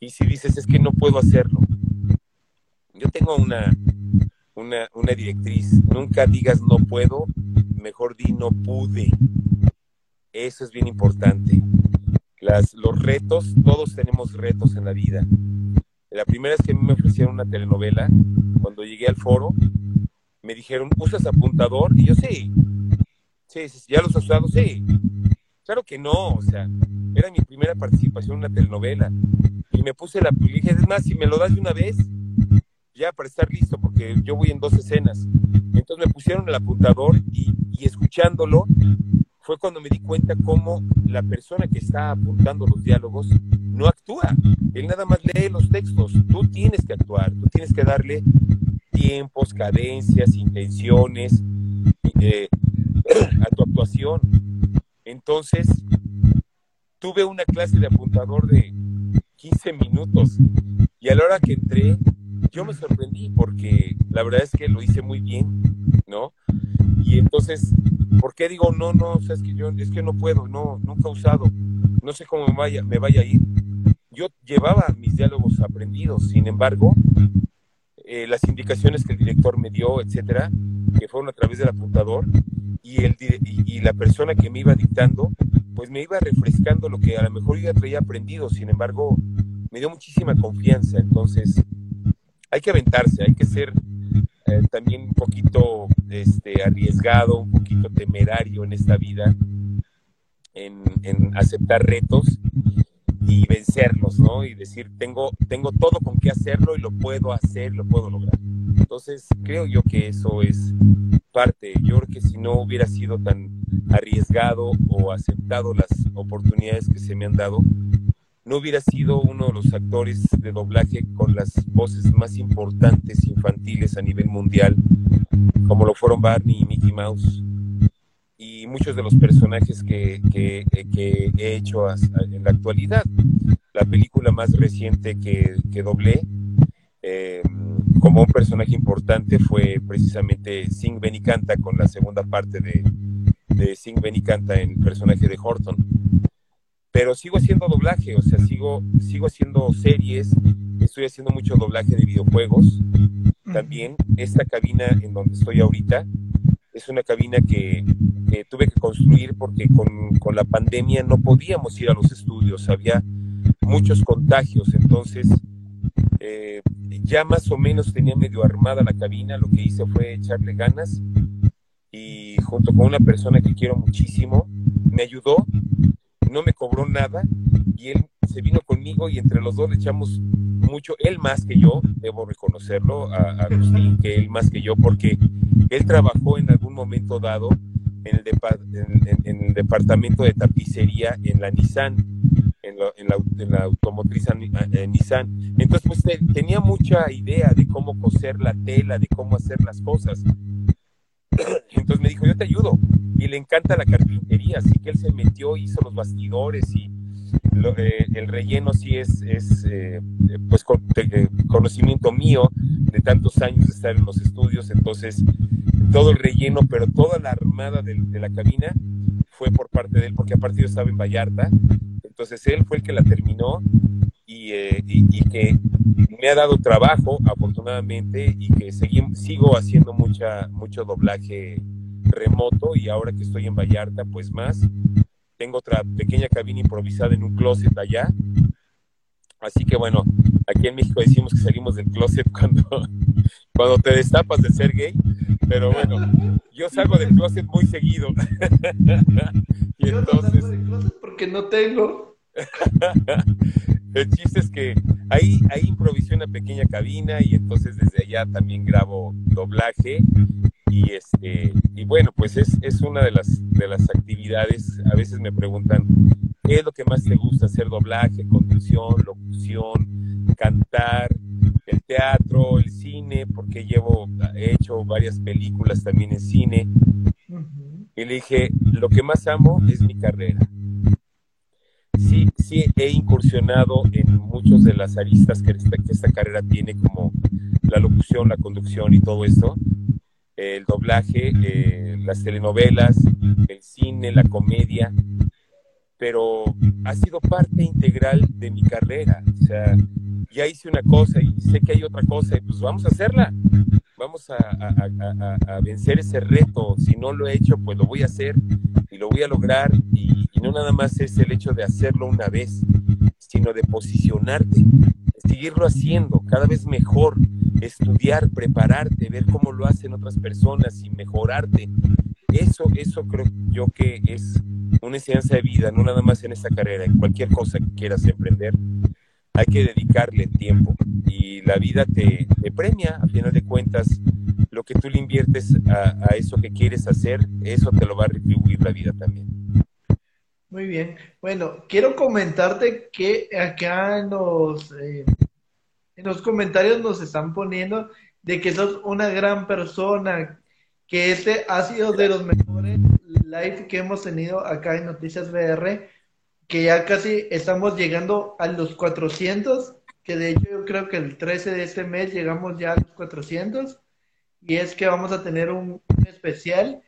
y si dices, es que no puedo hacerlo. Yo tengo una, una, una directriz, nunca digas no puedo, mejor di no pude. Eso es bien importante. Las, los retos, todos tenemos retos en la vida. La primera vez que a mí me ofrecieron una telenovela, cuando llegué al foro, me dijeron, ¿usas apuntador? Y yo, sí. Sí, ¿ya los has usado? Sí. Claro que no, o sea, era mi primera participación en una telenovela y me puse la dije, es más, si me lo das de una vez, ya para estar listo, porque yo voy en dos escenas. Entonces me pusieron el apuntador y, y escuchándolo fue cuando me di cuenta cómo la persona que está apuntando los diálogos no actúa. Él nada más lee los textos. Tú tienes que actuar, tú tienes que darle tiempos, cadencias, intenciones eh, a tu actuación. Entonces, tuve una clase de apuntador de 15 minutos. Y a la hora que entré, yo me sorprendí porque la verdad es que lo hice muy bien, ¿no? Y entonces, ¿por qué digo no, no? O sea, es que yo, es que no puedo, no, nunca he usado, no sé cómo me vaya, me vaya a ir. Yo llevaba mis diálogos aprendidos, sin embargo, eh, las indicaciones que el director me dio, etcétera, que fueron a través del apuntador, y, el, y, y la persona que me iba dictando, pues me iba refrescando lo que a lo mejor yo ya traía aprendido, sin embargo, me dio muchísima confianza. Entonces, hay que aventarse, hay que ser eh, también un poquito este, arriesgado, un poquito temerario en esta vida, en, aceptar retos y vencerlos, ¿no? Y decir, tengo, tengo todo con qué hacerlo y lo puedo hacer, lo puedo lograr. Entonces, creo yo que eso es parte. Yo creo que si no hubiera sido tan arriesgado o aceptado las oportunidades que se me han dado, no hubiera sido uno de los actores de doblaje con las voces más importantes infantiles a nivel mundial, como lo fueron Barney y Mickey Mouse, y muchos de los personajes que, que he hecho en la actualidad. La película más reciente que, doblé, eh, como un personaje importante, fue precisamente Sing Benny Canta con la segunda parte de, de Sing Benny Canta en el personaje de Horton pero sigo haciendo doblaje, o sea, sigo, sigo haciendo series, estoy haciendo mucho doblaje de videojuegos. También esta cabina en donde estoy ahorita es una cabina que, tuve que construir porque con, con, la pandemia no podíamos ir a los estudios, había muchos contagios, entonces eh, ya más o menos tenía medio armada la cabina, lo que hice fue echarle ganas y junto con una persona que quiero muchísimo, me ayudó no me cobró nada y él se vino conmigo y entre los dos le echamos mucho, él más que yo, debo reconocerlo, a, Agustín, que él más que yo, porque él trabajó en algún momento dado en el, en, el departamento de tapicería en la Nissan, en, la, automotriz eh, Nissan. Entonces, pues tenía mucha idea de cómo coser la tela, de cómo hacer las cosas. Entonces me dijo, yo te ayudo. Y le encanta la carpintería, así que él se metió, hizo los bastidores y eh, el relleno sí es, es eh, pues eh, conocimiento mío de tantos años de estar en los estudios. Entonces, todo el relleno, pero toda la armada de, de la cabina fue por parte de él, porque aparte yo estaba en Vallarta. Entonces él fue el que la terminó eh, y, que me ha dado trabajo, afortunadamente, y que sigo haciendo mucha, mucho doblaje remoto y ahora que estoy en Vallarta, pues más. Tengo otra pequeña cabina improvisada en un closet allá. Así que bueno, aquí en México decimos que salimos del closet cuando, cuando te destapas de ser gay, pero bueno, yo salgo del closet muy seguido. y entonces... del closet porque no tengo. El chiste es que ahí, ahí improvisé una pequeña cabina y entonces desde allá también grabo doblaje y este y bueno pues es, es una de las de las actividades. A veces me preguntan qué es lo que más te gusta hacer doblaje conducción locución cantar el teatro el cine porque llevo he hecho varias películas también en cine. Y le dije lo que más amo es mi carrera sí, sí he incursionado en muchas de las aristas que esta, carrera tiene, como la locución, la conducción y todo esto, el doblaje, eh, las telenovelas, el cine, la comedia, pero ha sido parte integral de mi carrera. O sea, ya hice una cosa y sé que hay otra cosa y pues vamos a hacerla. Vamos a, a vencer ese reto. Si no lo he hecho, pues lo voy a hacer y lo voy a lograr y, no nada más es el hecho de hacerlo una vez, sino de posicionarte, seguirlo haciendo cada vez mejor, estudiar, prepararte, ver cómo lo hacen otras personas y mejorarte. Eso, eso creo yo que es una enseñanza de vida, no nada más en esta carrera, en cualquier cosa que quieras emprender, hay que dedicarle tiempo y la vida te, premia, a final de cuentas, lo que tú le inviertes a, eso que quieres hacer, eso te lo va a retribuir la vida también. Muy bien. Bueno, quiero comentarte que acá en los, eh, en los comentarios nos están poniendo de que sos una gran persona, que este ha sido de los mejores live que hemos tenido acá en Noticias VR, que ya casi estamos llegando a los 400, que de hecho yo creo que el 13 de este mes llegamos ya a los 400, y es que vamos a tener un especial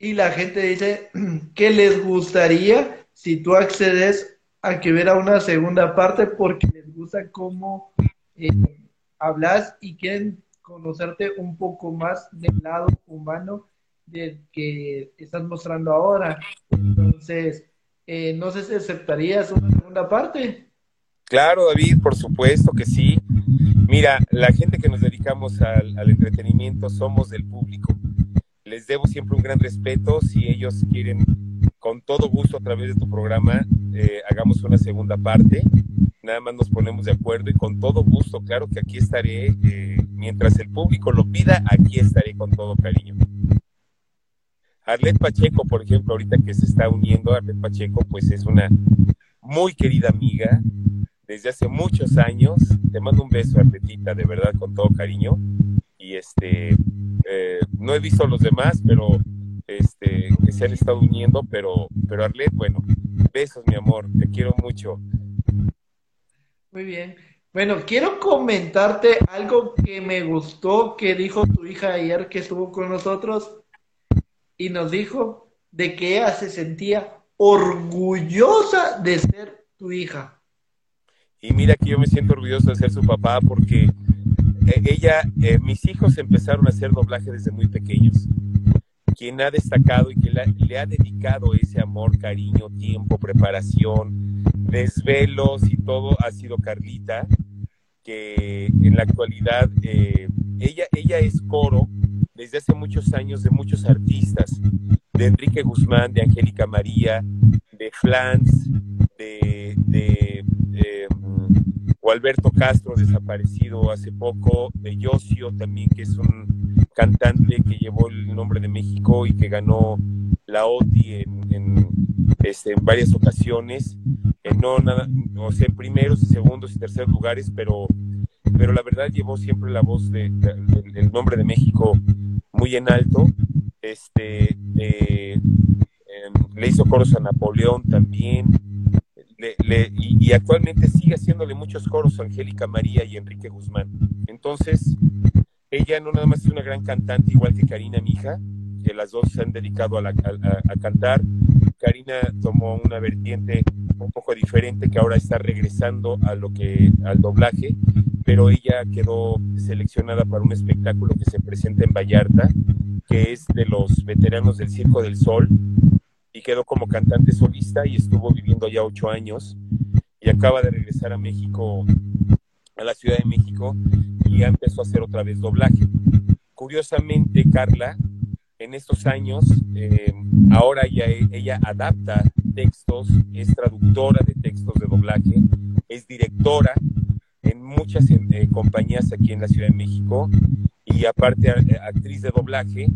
y la gente dice que les gustaría si tú accedes a que a una segunda parte porque les gusta cómo eh, hablas y quieren conocerte un poco más del lado humano del que estás mostrando ahora. Entonces, eh, no sé si aceptarías una segunda parte. Claro, David, por supuesto que sí. Mira, la gente que nos dedicamos al entretenimiento somos del público les debo siempre un gran respeto. Si ellos quieren con todo gusto a través de tu programa eh, hagamos una segunda parte. Nada más nos ponemos de acuerdo y con todo gusto, claro que aquí estaré, eh, mientras el público lo pida, aquí estaré con todo cariño. Arlet Pacheco, por ejemplo, ahorita que se está uniendo, Arlet Pacheco, pues es una muy querida amiga desde hace muchos años. Te mando un beso, Arletita, de verdad, con todo cariño. Y este, eh, no he visto a los demás, pero este, que se han estado uniendo, pero, pero Arlet, bueno, besos, mi amor, te quiero mucho. Muy bien. Bueno, quiero comentarte algo que me gustó que dijo tu hija ayer que estuvo con nosotros y nos dijo de que ella se sentía orgullosa de ser tu hija. Y mira que yo me siento orgulloso de ser su papá porque eh, ella, eh, mis hijos empezaron a hacer doblaje desde muy pequeños. Quien ha destacado y que le ha dedicado ese amor, cariño, tiempo, preparación, desvelos y todo ha sido Carlita, que en la actualidad eh, ella, ella es coro desde hace muchos años de muchos artistas, de Enrique Guzmán, de Angélica María, de Flans, de, de, Alberto Castro, desaparecido hace poco, de Yosio también, que es un cantante que llevó el nombre de México y que ganó la OTI en, este, en varias ocasiones, no nada, o sea, en primeros y segundos y terceros lugares, pero, pero la verdad llevó siempre la voz de, del nombre de México muy en alto. Este, eh, em, le hizo coros a Napoleón también. y, actualmente sigue haciéndole muchos coros a Angélica María y Enrique Guzmán. Entonces, ella no nada más es una gran cantante, igual que Karina, mi hija, que las dos se han dedicado a, a, cantar. Karina tomó una vertiente un poco diferente que ahora está regresando a lo que al doblaje pero ella quedó seleccionada para un espectáculo que se presenta en Vallarta, que es de los veteranos del Circo del Sol, y quedó como cantante solista y estuvo viviendo ya ocho años y acaba de regresar a México, a la Ciudad de México, y ya empezó a hacer otra vez doblaje. Curiosamente, Carla, en estos años, eh, ahora ya ella adapta textos, es traductora de textos de doblaje, es directora en muchas eh, compañías aquí en la Ciudad de México y aparte eh, actriz de doblaje.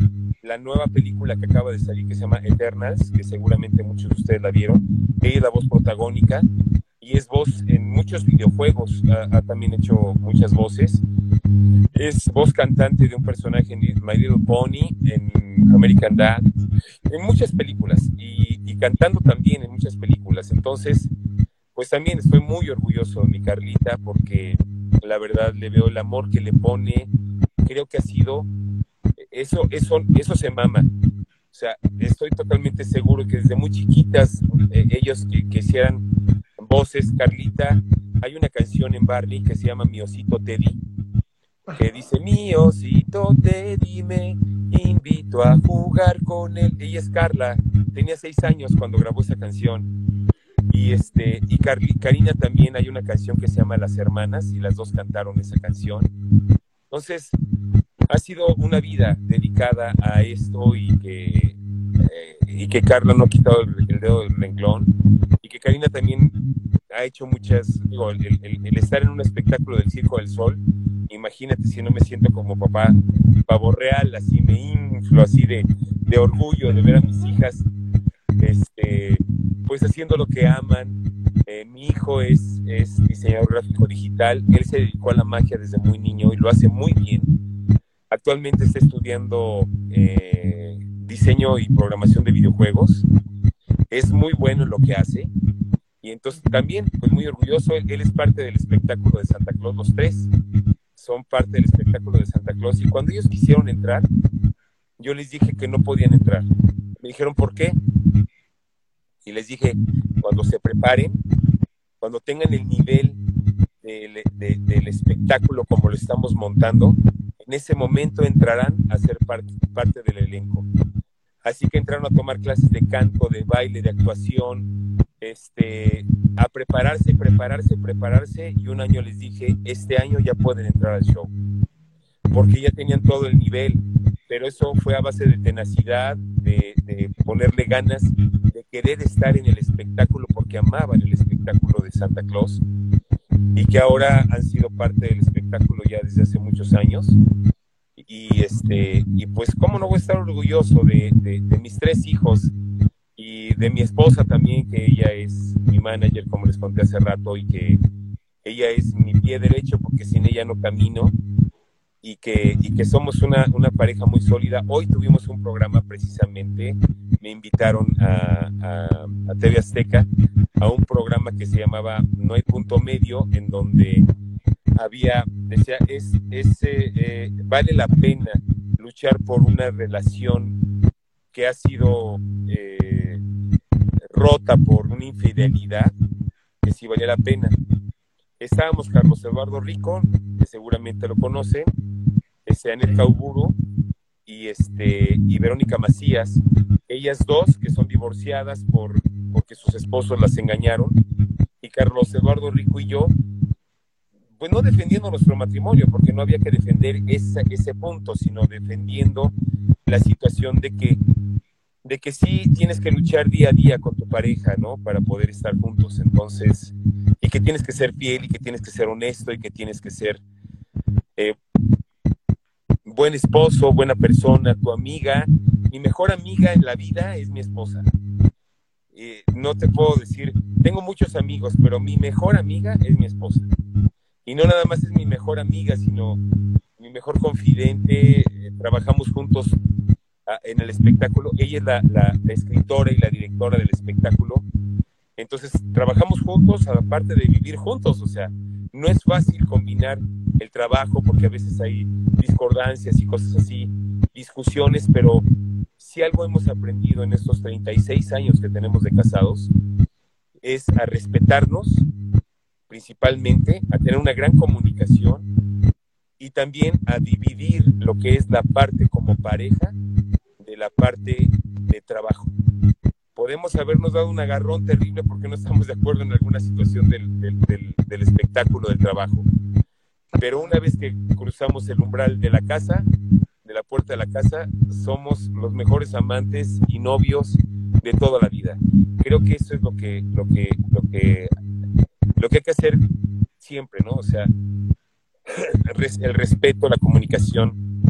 La nueva película que acaba de salir que se llama Eternals, que seguramente muchos de ustedes la vieron, ella es la voz protagónica y es voz en muchos videojuegos, ha, también hecho muchas voces. Es voz cantante de un personaje en My Little Pony, en American Dad, en muchas películas y, y cantando también en muchas películas. Entonces, pues también estoy muy orgulloso de mi Carlita porque la verdad le veo el amor que le pone. Creo que ha sido, eso, eso, eso se mama. O sea, estoy totalmente seguro que desde muy chiquitas eh, ellos que, que, hicieran voces, Carlita, hay una canción en Barney que se llama Mi Osito Teddy, que dice, mi osito Teddy me invito a jugar con él. Ella es Carla, tenía seis años cuando grabó esa canción y, este, y Karina también hay una canción que se llama Las Hermanas y las dos cantaron esa canción. Entonces, ha sido una vida dedicada a esto y que, eh, y que Carla no ha quitado el, dedo del renglón y que Karina también ha hecho muchas, digo, el, el, estar en un espectáculo del Circo del Sol, imagínate si no me siento como papá pavo real, así me inflo así de, de orgullo de ver a mis hijas este, pues haciendo lo que aman. Eh, mi hijo es, es diseñador gráfico digital, él se dedicó a la magia desde muy niño y lo hace muy bien. Actualmente está estudiando eh, diseño y programación de videojuegos. Es muy bueno en lo que hace. Y entonces también, pues muy orgulloso, él, es parte del espectáculo de Santa Claus, los tres son parte del espectáculo de Santa Claus. Y cuando ellos quisieron entrar, yo les dije que no podían entrar. Me dijeron, ¿por qué? Y les dije, cuando se preparen, cuando tengan el nivel del espectáculo como lo estamos montando, en ese momento entrarán a ser parte del elenco. Así que entraron a tomar clases de canto, de baile, de actuación, este, a prepararse, prepararse, prepararse. Y un año les dije, este año ya pueden entrar al show, porque ya tenían todo el nivel. Pero eso fue a base de tenacidad, de, de ponerle ganas, de querer estar en el espectáculo porque amaban el espectáculo de Santa Claus y que ahora han sido parte del espectáculo ya desde hace muchos años. Y, este, y pues, ¿cómo no voy a estar orgulloso de, mis tres hijos y de mi esposa también, que ella es mi manager, como les conté hace rato, y que ella es mi pie derecho porque sin ella no camino y que, y que somos una, una pareja muy sólida. Hoy tuvimos un programa precisamente, me invitaron a, a, a, TV Azteca a un programa que se llamaba No hay punto medio, en donde había, decía, es, es eh, vale la pena luchar por una relación que ha sido eh, rota por una infidelidad, que sí valía la pena. Estábamos Carlos Eduardo Rico, que seguramente lo conocen, Seanet Cauburo y, este, y Verónica Macías, ellas dos que son divorciadas por, porque sus esposos las engañaron, y Carlos Eduardo Rico y yo, pues no defendiendo nuestro matrimonio, porque no había que defender ese, ese punto, sino defendiendo la situación de que, de que sí tienes que luchar día a día con tu pareja, ¿no? Para poder estar juntos. Entonces, y que tienes que ser fiel y que tienes que ser honesto y que tienes que ser eh, buen esposo, buena persona, tu amiga. Mi mejor amiga en la vida es mi esposa. Eh, no te puedo decir, tengo muchos amigos, pero mi mejor amiga es mi esposa. Y no nada más es mi mejor amiga, sino mi mejor confidente. Eh, trabajamos juntos a, en el espectáculo. Ella es la, la, la, escritora y la directora del espectáculo. Entonces, trabajamos juntos, aparte de vivir juntos. O sea, no es fácil combinar el trabajo porque a veces hay discordancias y cosas así, discusiones, pero si algo hemos aprendido en estos 36 años que tenemos de casados es a respetarnos, principalmente, a tener una gran comunicación y también a dividir lo que es la parte como pareja de la parte de trabajo. Podemos habernos dado un agarrón terrible porque no estamos de acuerdo en alguna situación del, del, del, del espectáculo, del trabajo pero una vez que cruzamos el umbral de la casa, de la puerta de la casa, somos los mejores amantes y novios de toda la vida. Creo que eso es lo que, lo que, lo que, lo que hay que hacer siempre, ¿no? O sea, el respeto, la comunicación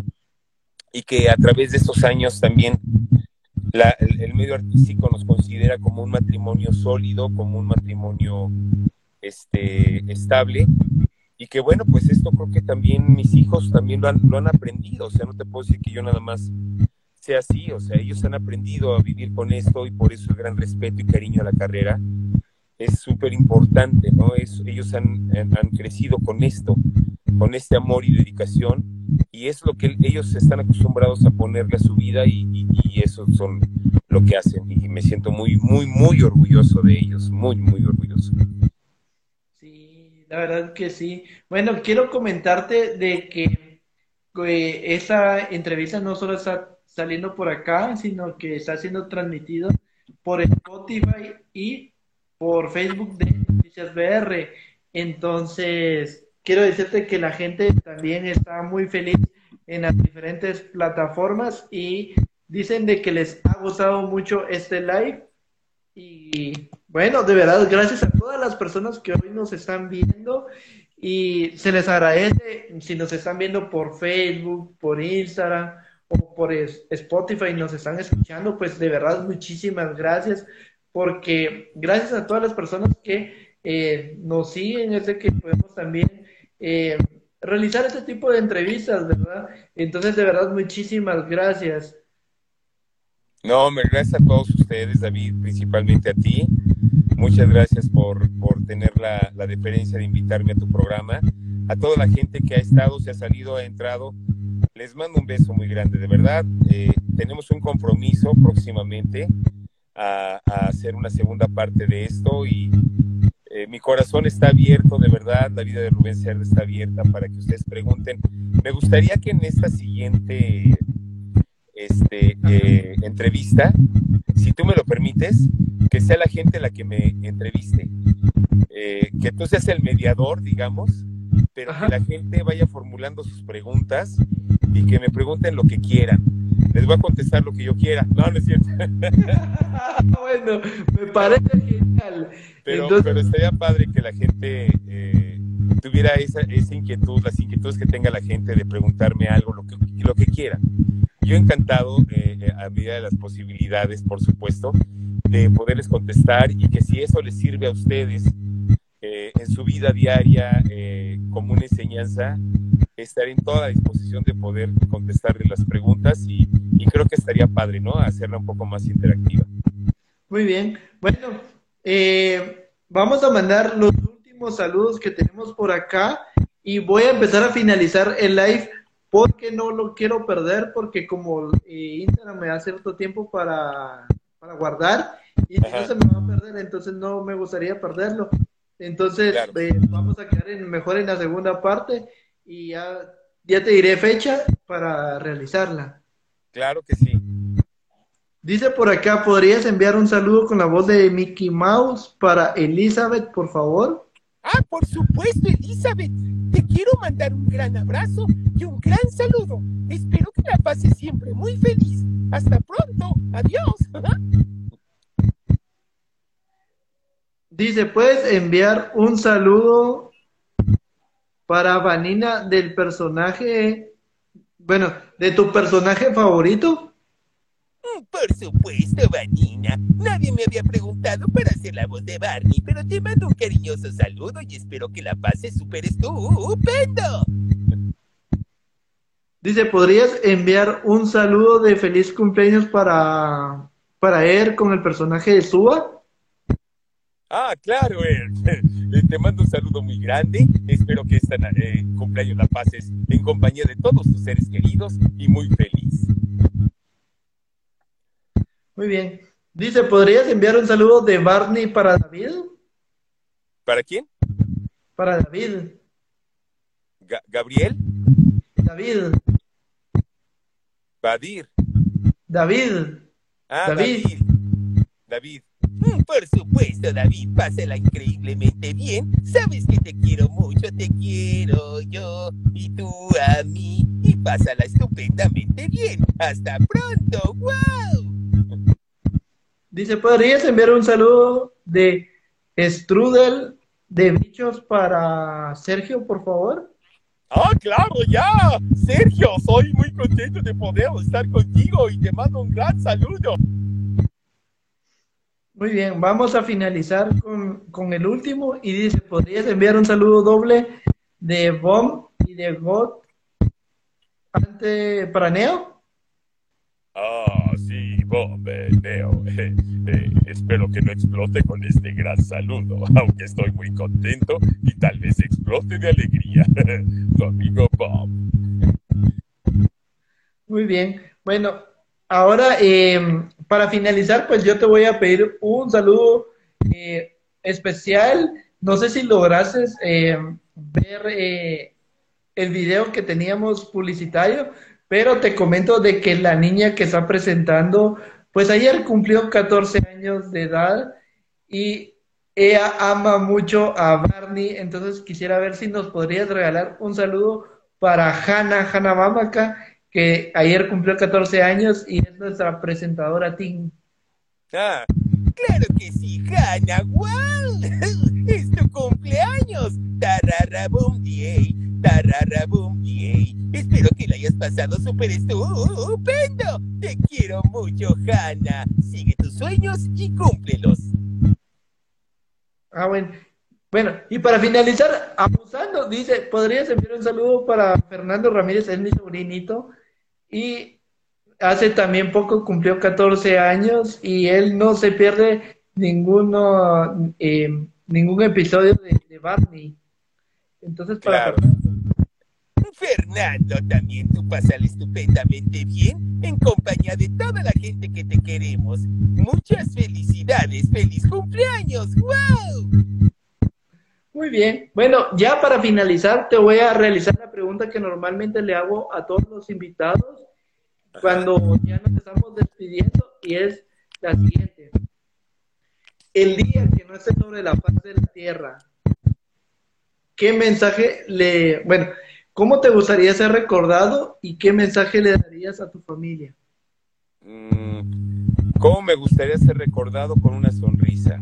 y que a través de estos años también la, el, el, medio artístico nos considera como un matrimonio sólido, como un matrimonio este, estable y que bueno, pues esto creo que también mis hijos también lo han, lo han aprendido, o sea, no te puedo decir que yo nada más sea así, o sea, ellos han aprendido a vivir con esto y por eso el gran respeto y cariño a la carrera es súper importante, ¿no? Es, ellos han, han, crecido con esto, con este amor y dedicación, y es lo que ellos están acostumbrados a ponerle a su vida y, y, y eso son lo que hacen, y me siento muy, muy, muy orgulloso de ellos, muy, muy orgulloso. La verdad que sí. Bueno, quiero comentarte de que eh, esa entrevista no solo está saliendo por acá, sino que está siendo transmitido por Spotify y por Facebook de Noticias BR. Entonces, quiero decirte que la gente también está muy feliz en las diferentes plataformas y dicen de que les ha gustado mucho este live y bueno, de verdad, gracias a todas las personas que hoy nos están viendo y se les agradece si nos están viendo por Facebook, por Instagram o por Spotify y nos están escuchando, pues de verdad muchísimas gracias porque gracias a todas las personas que eh, nos siguen es de que podemos también eh, realizar este tipo de entrevistas, ¿verdad? Entonces de verdad muchísimas gracias. No, me gracias a todos ustedes, David, principalmente a ti. Muchas gracias por, por tener la, la, deferencia de invitarme a tu programa. A toda la gente que ha estado, se ha salido, ha entrado, les mando un beso muy grande, de verdad. Eh, tenemos un compromiso próximamente a, a, hacer una segunda parte de esto y eh, mi corazón está abierto, de verdad. La vida de Rubén Cerda está abierta para que ustedes pregunten. Me gustaría que en esta siguiente este, eh, entrevista, si tú me lo permites, que sea la gente la que me entreviste. Eh, que tú seas el mediador, digamos, pero Ajá. que la gente vaya formulando sus preguntas y que me pregunten lo que quieran. Les voy a contestar lo que yo quiera. No, no es cierto. bueno, me parece genial. Pero, pero estaría padre que la gente eh, tuviera esa, esa inquietud, las inquietudes que tenga la gente de preguntarme algo, lo que, lo que quiera. Yo encantado, eh, a medida de las posibilidades, por supuesto, de poderles contestar y que si eso les sirve a ustedes eh, en su vida diaria eh, como una enseñanza, estaré en toda la disposición de poder contestarle las preguntas y, creo que estaría padre, ¿no? Hacerla un poco más interactiva. Muy bien. Bueno, eh, vamos a mandar los últimos saludos que tenemos por acá y voy a empezar a finalizar el live porque no lo quiero perder porque como Instagram me da cierto tiempo para, para guardar y no se me va a perder, entonces no me gustaría perderlo. Entonces, eh, vamos a quedar mejor en la segunda parte y ya, ya te diré fecha para realizarla. Claro que sí. Dice por acá, ¿podrías enviar un saludo con la voz de Mickey Mouse para Elizabeth, por favor? Ah, por supuesto, Elizabeth. Te quiero mandar un gran abrazo y un gran saludo. Espero que la pases siempre muy feliz. Hasta pronto. Adiós. Dice, ¿puedes enviar un saludo para Vanina del personaje, bueno, de tu personaje favorito? Mm, por supuesto, Vanina. Nadie me había preguntado para hacer la voz de Barney, pero te mando un cariñoso saludo y espero que la pases súper estupendo. Dice, ¿podrías enviar un saludo de feliz cumpleaños para, para él con el personaje de Suba? Ah, claro, Te mando un saludo muy grande. Espero que esta eh, cumpleaños la pases en compañía de todos tus seres queridos y muy feliz. Muy bien. Dice, ¿podrías enviar un saludo de Barney para David? ¿Para quién? Para David. ¿Gabriel? David. Badir. David. Ah, David. David. Mm, por supuesto, David, pásala increíblemente bien. Sabes que te quiero mucho, te quiero yo y tú a mí. Y pásala estupendamente bien. Hasta pronto, wow. Dice, ¿podrías enviar un saludo de Strudel de bichos para Sergio, por favor? Ah, claro, ya. Sergio, soy muy contento de poder estar contigo y te mando un gran saludo. Muy bien, vamos a finalizar con, el último y dice, ¿podrías enviar un saludo doble de Bomb y de God ante para Neo? Ah, sí, Bomb, eh, Neo. Eh, eh, espero que no explote con este gran saludo, aunque estoy muy contento y tal vez explote de alegría. tu amigo Bob. Muy bien. Bueno, ahora eh, para finalizar, pues yo te voy a pedir un saludo eh, especial. No sé si lograses eh, ver eh, el video que teníamos publicitario, pero te comento de que la niña que está presentando, pues ayer cumplió 14 años de edad y ella ama mucho a Barney, entonces quisiera ver si nos podrías regalar un saludo para Hanna, Hanna Mamaka, que ayer cumplió 14 años y es nuestra presentadora Tim. Ah, claro que sí, Hanna, wow, es tu cumpleaños, tararabum diey, tararabum diey. Espero que lo hayas pasado súper estupendo. Te quiero mucho, Hanna. Sigue tus sueños y cúmplelos. Ah, bueno. Bueno, y para finalizar, abusando, dice, ¿podrías enviar un saludo para Fernando Ramírez, es mi sobrinito? Y hace también poco cumplió 14 años y él no se pierde ninguno, eh, ningún episodio de, Barney. Entonces, para Fernando. también tú pasas estupendamente bien en compañía de toda la gente que te queremos. Muchas felicidades, feliz cumpleaños, wow. Muy bien. Bueno, ya para finalizar, te voy a realizar la pregunta que normalmente le hago a todos los invitados cuando ya nos estamos despidiendo y es la siguiente. El día que no esté sobre la faz de la tierra, ¿qué mensaje le, bueno, cómo te gustaría ser recordado y qué mensaje le darías a tu familia? mm, ¿cómo me gustaría ser recordado con una sonrisa?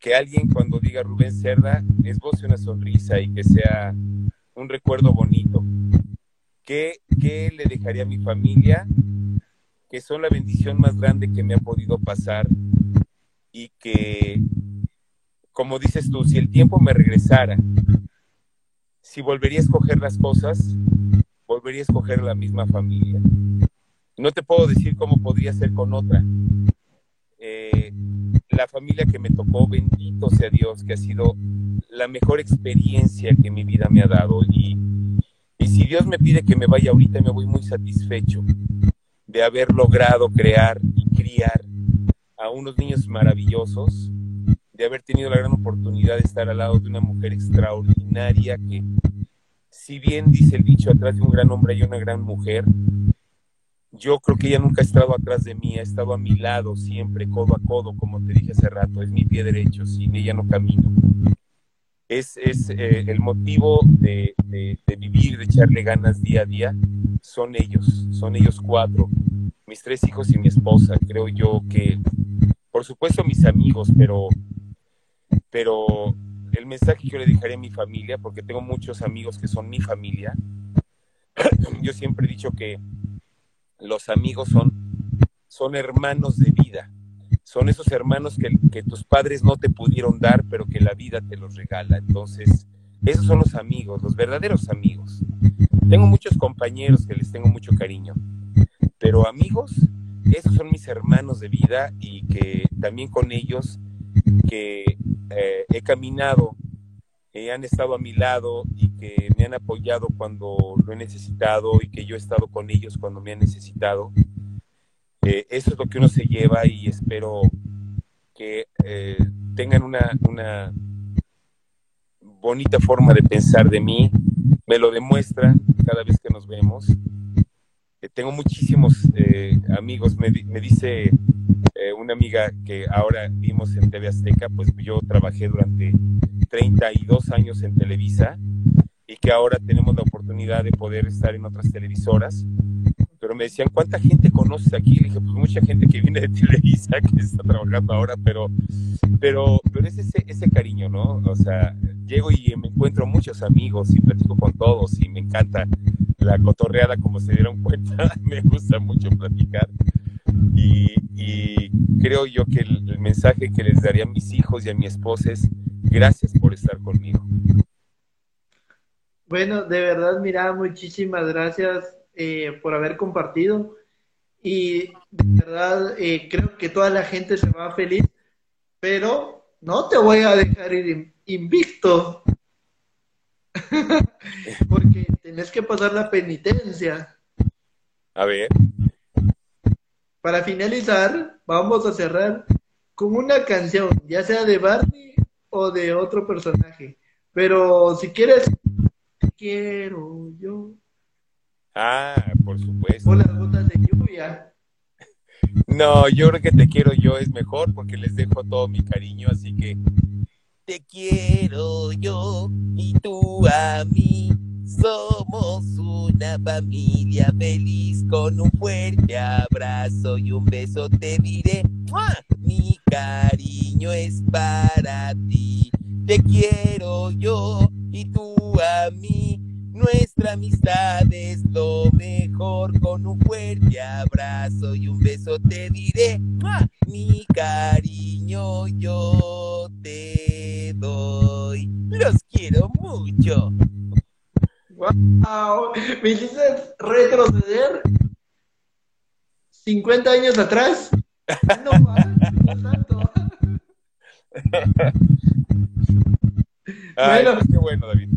Que alguien cuando diga Rubén Cerda esboce una sonrisa y que sea un recuerdo bonito. ¿Qué, ¿Qué le dejaría a mi familia? Que son la bendición más grande que me ha podido pasar y que, como dices tú, si el tiempo me regresara, si volvería a escoger las cosas, volvería a escoger la misma familia. No te puedo decir cómo podría ser con otra. Eh, la familia que me tocó, bendito sea Dios, que ha sido la mejor experiencia que mi vida me ha dado. Y, y si Dios me pide que me vaya ahorita, me voy muy satisfecho de haber logrado crear y criar a unos niños maravillosos, de haber tenido la gran oportunidad de estar al lado de una mujer extraordinaria que, si bien dice el dicho, atrás de un gran hombre hay una gran mujer, yo creo que ella nunca ha estado atrás de mí, ha estado a mi lado siempre, codo a codo, como te dije hace rato, es mi pie derecho, sin ella no camino. Es, es eh, el motivo de, de, de, vivir, de echarle ganas día a día, son ellos, son ellos cuatro, mis tres hijos y mi esposa. Creo yo que, por supuesto, mis amigos, pero, pero el mensaje que yo le dejaré a mi familia, porque tengo muchos amigos que son mi familia, yo siempre he dicho que los amigos son, son hermanos de vida. Son esos hermanos que, tus padres no te pudieron dar, pero que la vida te los regala. Entonces, esos son los amigos, los verdaderos amigos. Tengo muchos compañeros que les tengo mucho cariño, pero amigos, esos son mis hermanos de vida y que también con ellos que eh, he caminado, eh, han estado a mi lado y que me han apoyado cuando lo he necesitado y que yo he estado con ellos cuando me han necesitado. Eh, eso es lo que uno se lleva y espero que eh, tengan una, una bonita forma de pensar de mí. Me lo demuestran cada vez que nos vemos. Eh, tengo muchísimos eh, amigos. Me, me dice eh, una amiga que ahora vimos en TV Azteca, pues yo trabajé durante 32 años en Televisa y que ahora tenemos la oportunidad de poder estar en otras televisoras. Pero me decían, ¿cuánta gente conoces aquí? Le dije, pues mucha gente que viene de Televisa, que está trabajando ahora, pero, pero, pero es ese, ese cariño, ¿no? O sea, llego y me encuentro muchos amigos y platico con todos y me encanta la cotorreada, como se dieron cuenta, me gusta mucho platicar. Y, creo yo que el, el, mensaje que les daría a mis hijos y a mi esposa es gracias por estar conmigo. Bueno, de verdad, mira, muchísimas gracias eh, por haber compartido. Y de verdad, eh, creo que toda la gente se va feliz, pero no te voy a dejar ir invicto. Porque tenés que pasar la penitencia. A ver. Para finalizar, vamos a cerrar con una canción, ya sea de Barney o de otro personaje. Pero si quieres, quiero yo. Ah, por supuesto. O las gotas de lluvia. No, yo creo que te quiero yo es mejor porque les dejo todo mi cariño, así que te quiero yo y tú a mí. Somos una familia feliz con un fuerte abrazo y un beso te diré. ¡Mua! Mi cariño es para ti. Te quiero yo y tú a mí. Nuestra amistad es lo mejor. Con un fuerte abrazo y un beso te diré. ¡Mua! Mi cariño yo te doy. Los quiero mucho. ¡Wow! Me hiciste retroceder 50 años atrás. No, no tanto. Ay, bueno, qué bueno, David.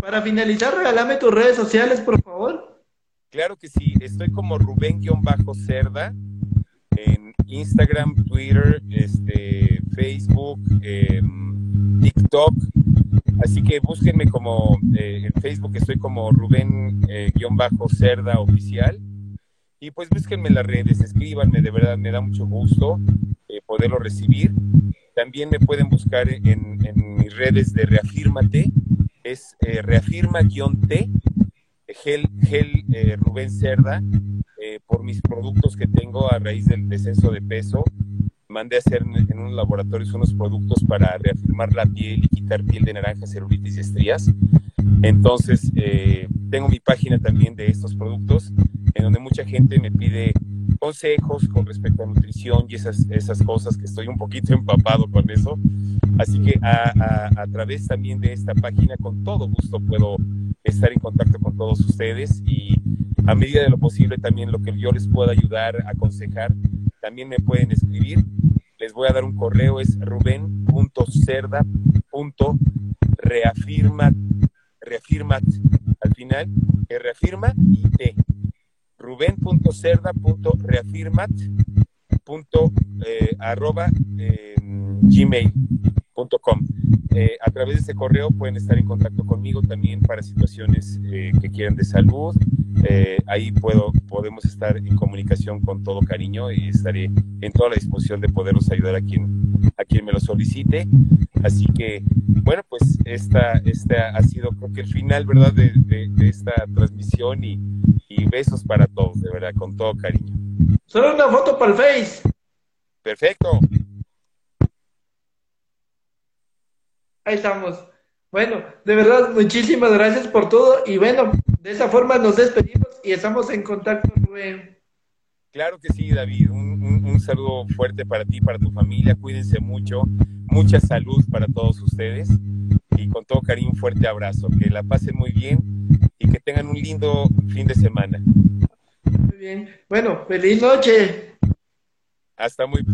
Para finalizar, regálame tus redes sociales, por favor. Claro que sí, estoy como Rubén-Cerda en Instagram, Twitter, este, Facebook, eh, TikTok. Así que búsquenme como eh, en Facebook estoy como Rubén-Cerda oficial. Y pues búsquenme en las redes, escríbanme, de verdad me da mucho gusto eh, poderlo recibir. También me pueden buscar en mis redes de Reafírmate, es reafirma-t, gel, gel Rubén Cerda, por por mis productos que tengo a raíz del descenso de peso. Mandé a hacer en, en unos laboratorios unos productos para reafirmar la piel y quitar piel de naranja, celulitis y estrías. Entonces, eh, tengo mi página también de estos productos, en donde mucha gente me pide consejos con respecto a nutrición y esas, esas cosas que estoy un poquito empapado con eso. Así que a, a, a través también de esta página, con todo gusto puedo estar en contacto con todos ustedes y a medida de lo posible también lo que yo les pueda ayudar, aconsejar, también me pueden escribir. Les voy a dar un correo, es ruben.cerda.reafirma reafirmat al final, que reafirma y T. Rubén.cerda.reafirmat. Eh, arroba eh, Eh, a través de ese correo pueden estar en contacto conmigo también para situaciones eh, que quieran de salud. Eh, ahí puedo, podemos estar en comunicación con todo cariño y estaré en toda la disposición de poderlos ayudar a quien, a quien me lo solicite. Así que, bueno, pues esta, esta ha sido creo que el final, ¿verdad?, de, de, de esta transmisión y, y besos para todos, de verdad, con todo cariño. Solo una foto para el Face. Perfecto. Ahí estamos. Bueno, de verdad, muchísimas gracias por todo. Y bueno, de esa forma nos despedimos y estamos en contacto, Rubén. Claro que sí, David. Un, un, un, saludo fuerte para ti, para tu familia. Cuídense mucho. Mucha salud para todos ustedes. Y con todo cariño, un fuerte abrazo. Que la pasen muy bien y que tengan un lindo fin de semana. Muy bien. Bueno, feliz noche. Hasta muy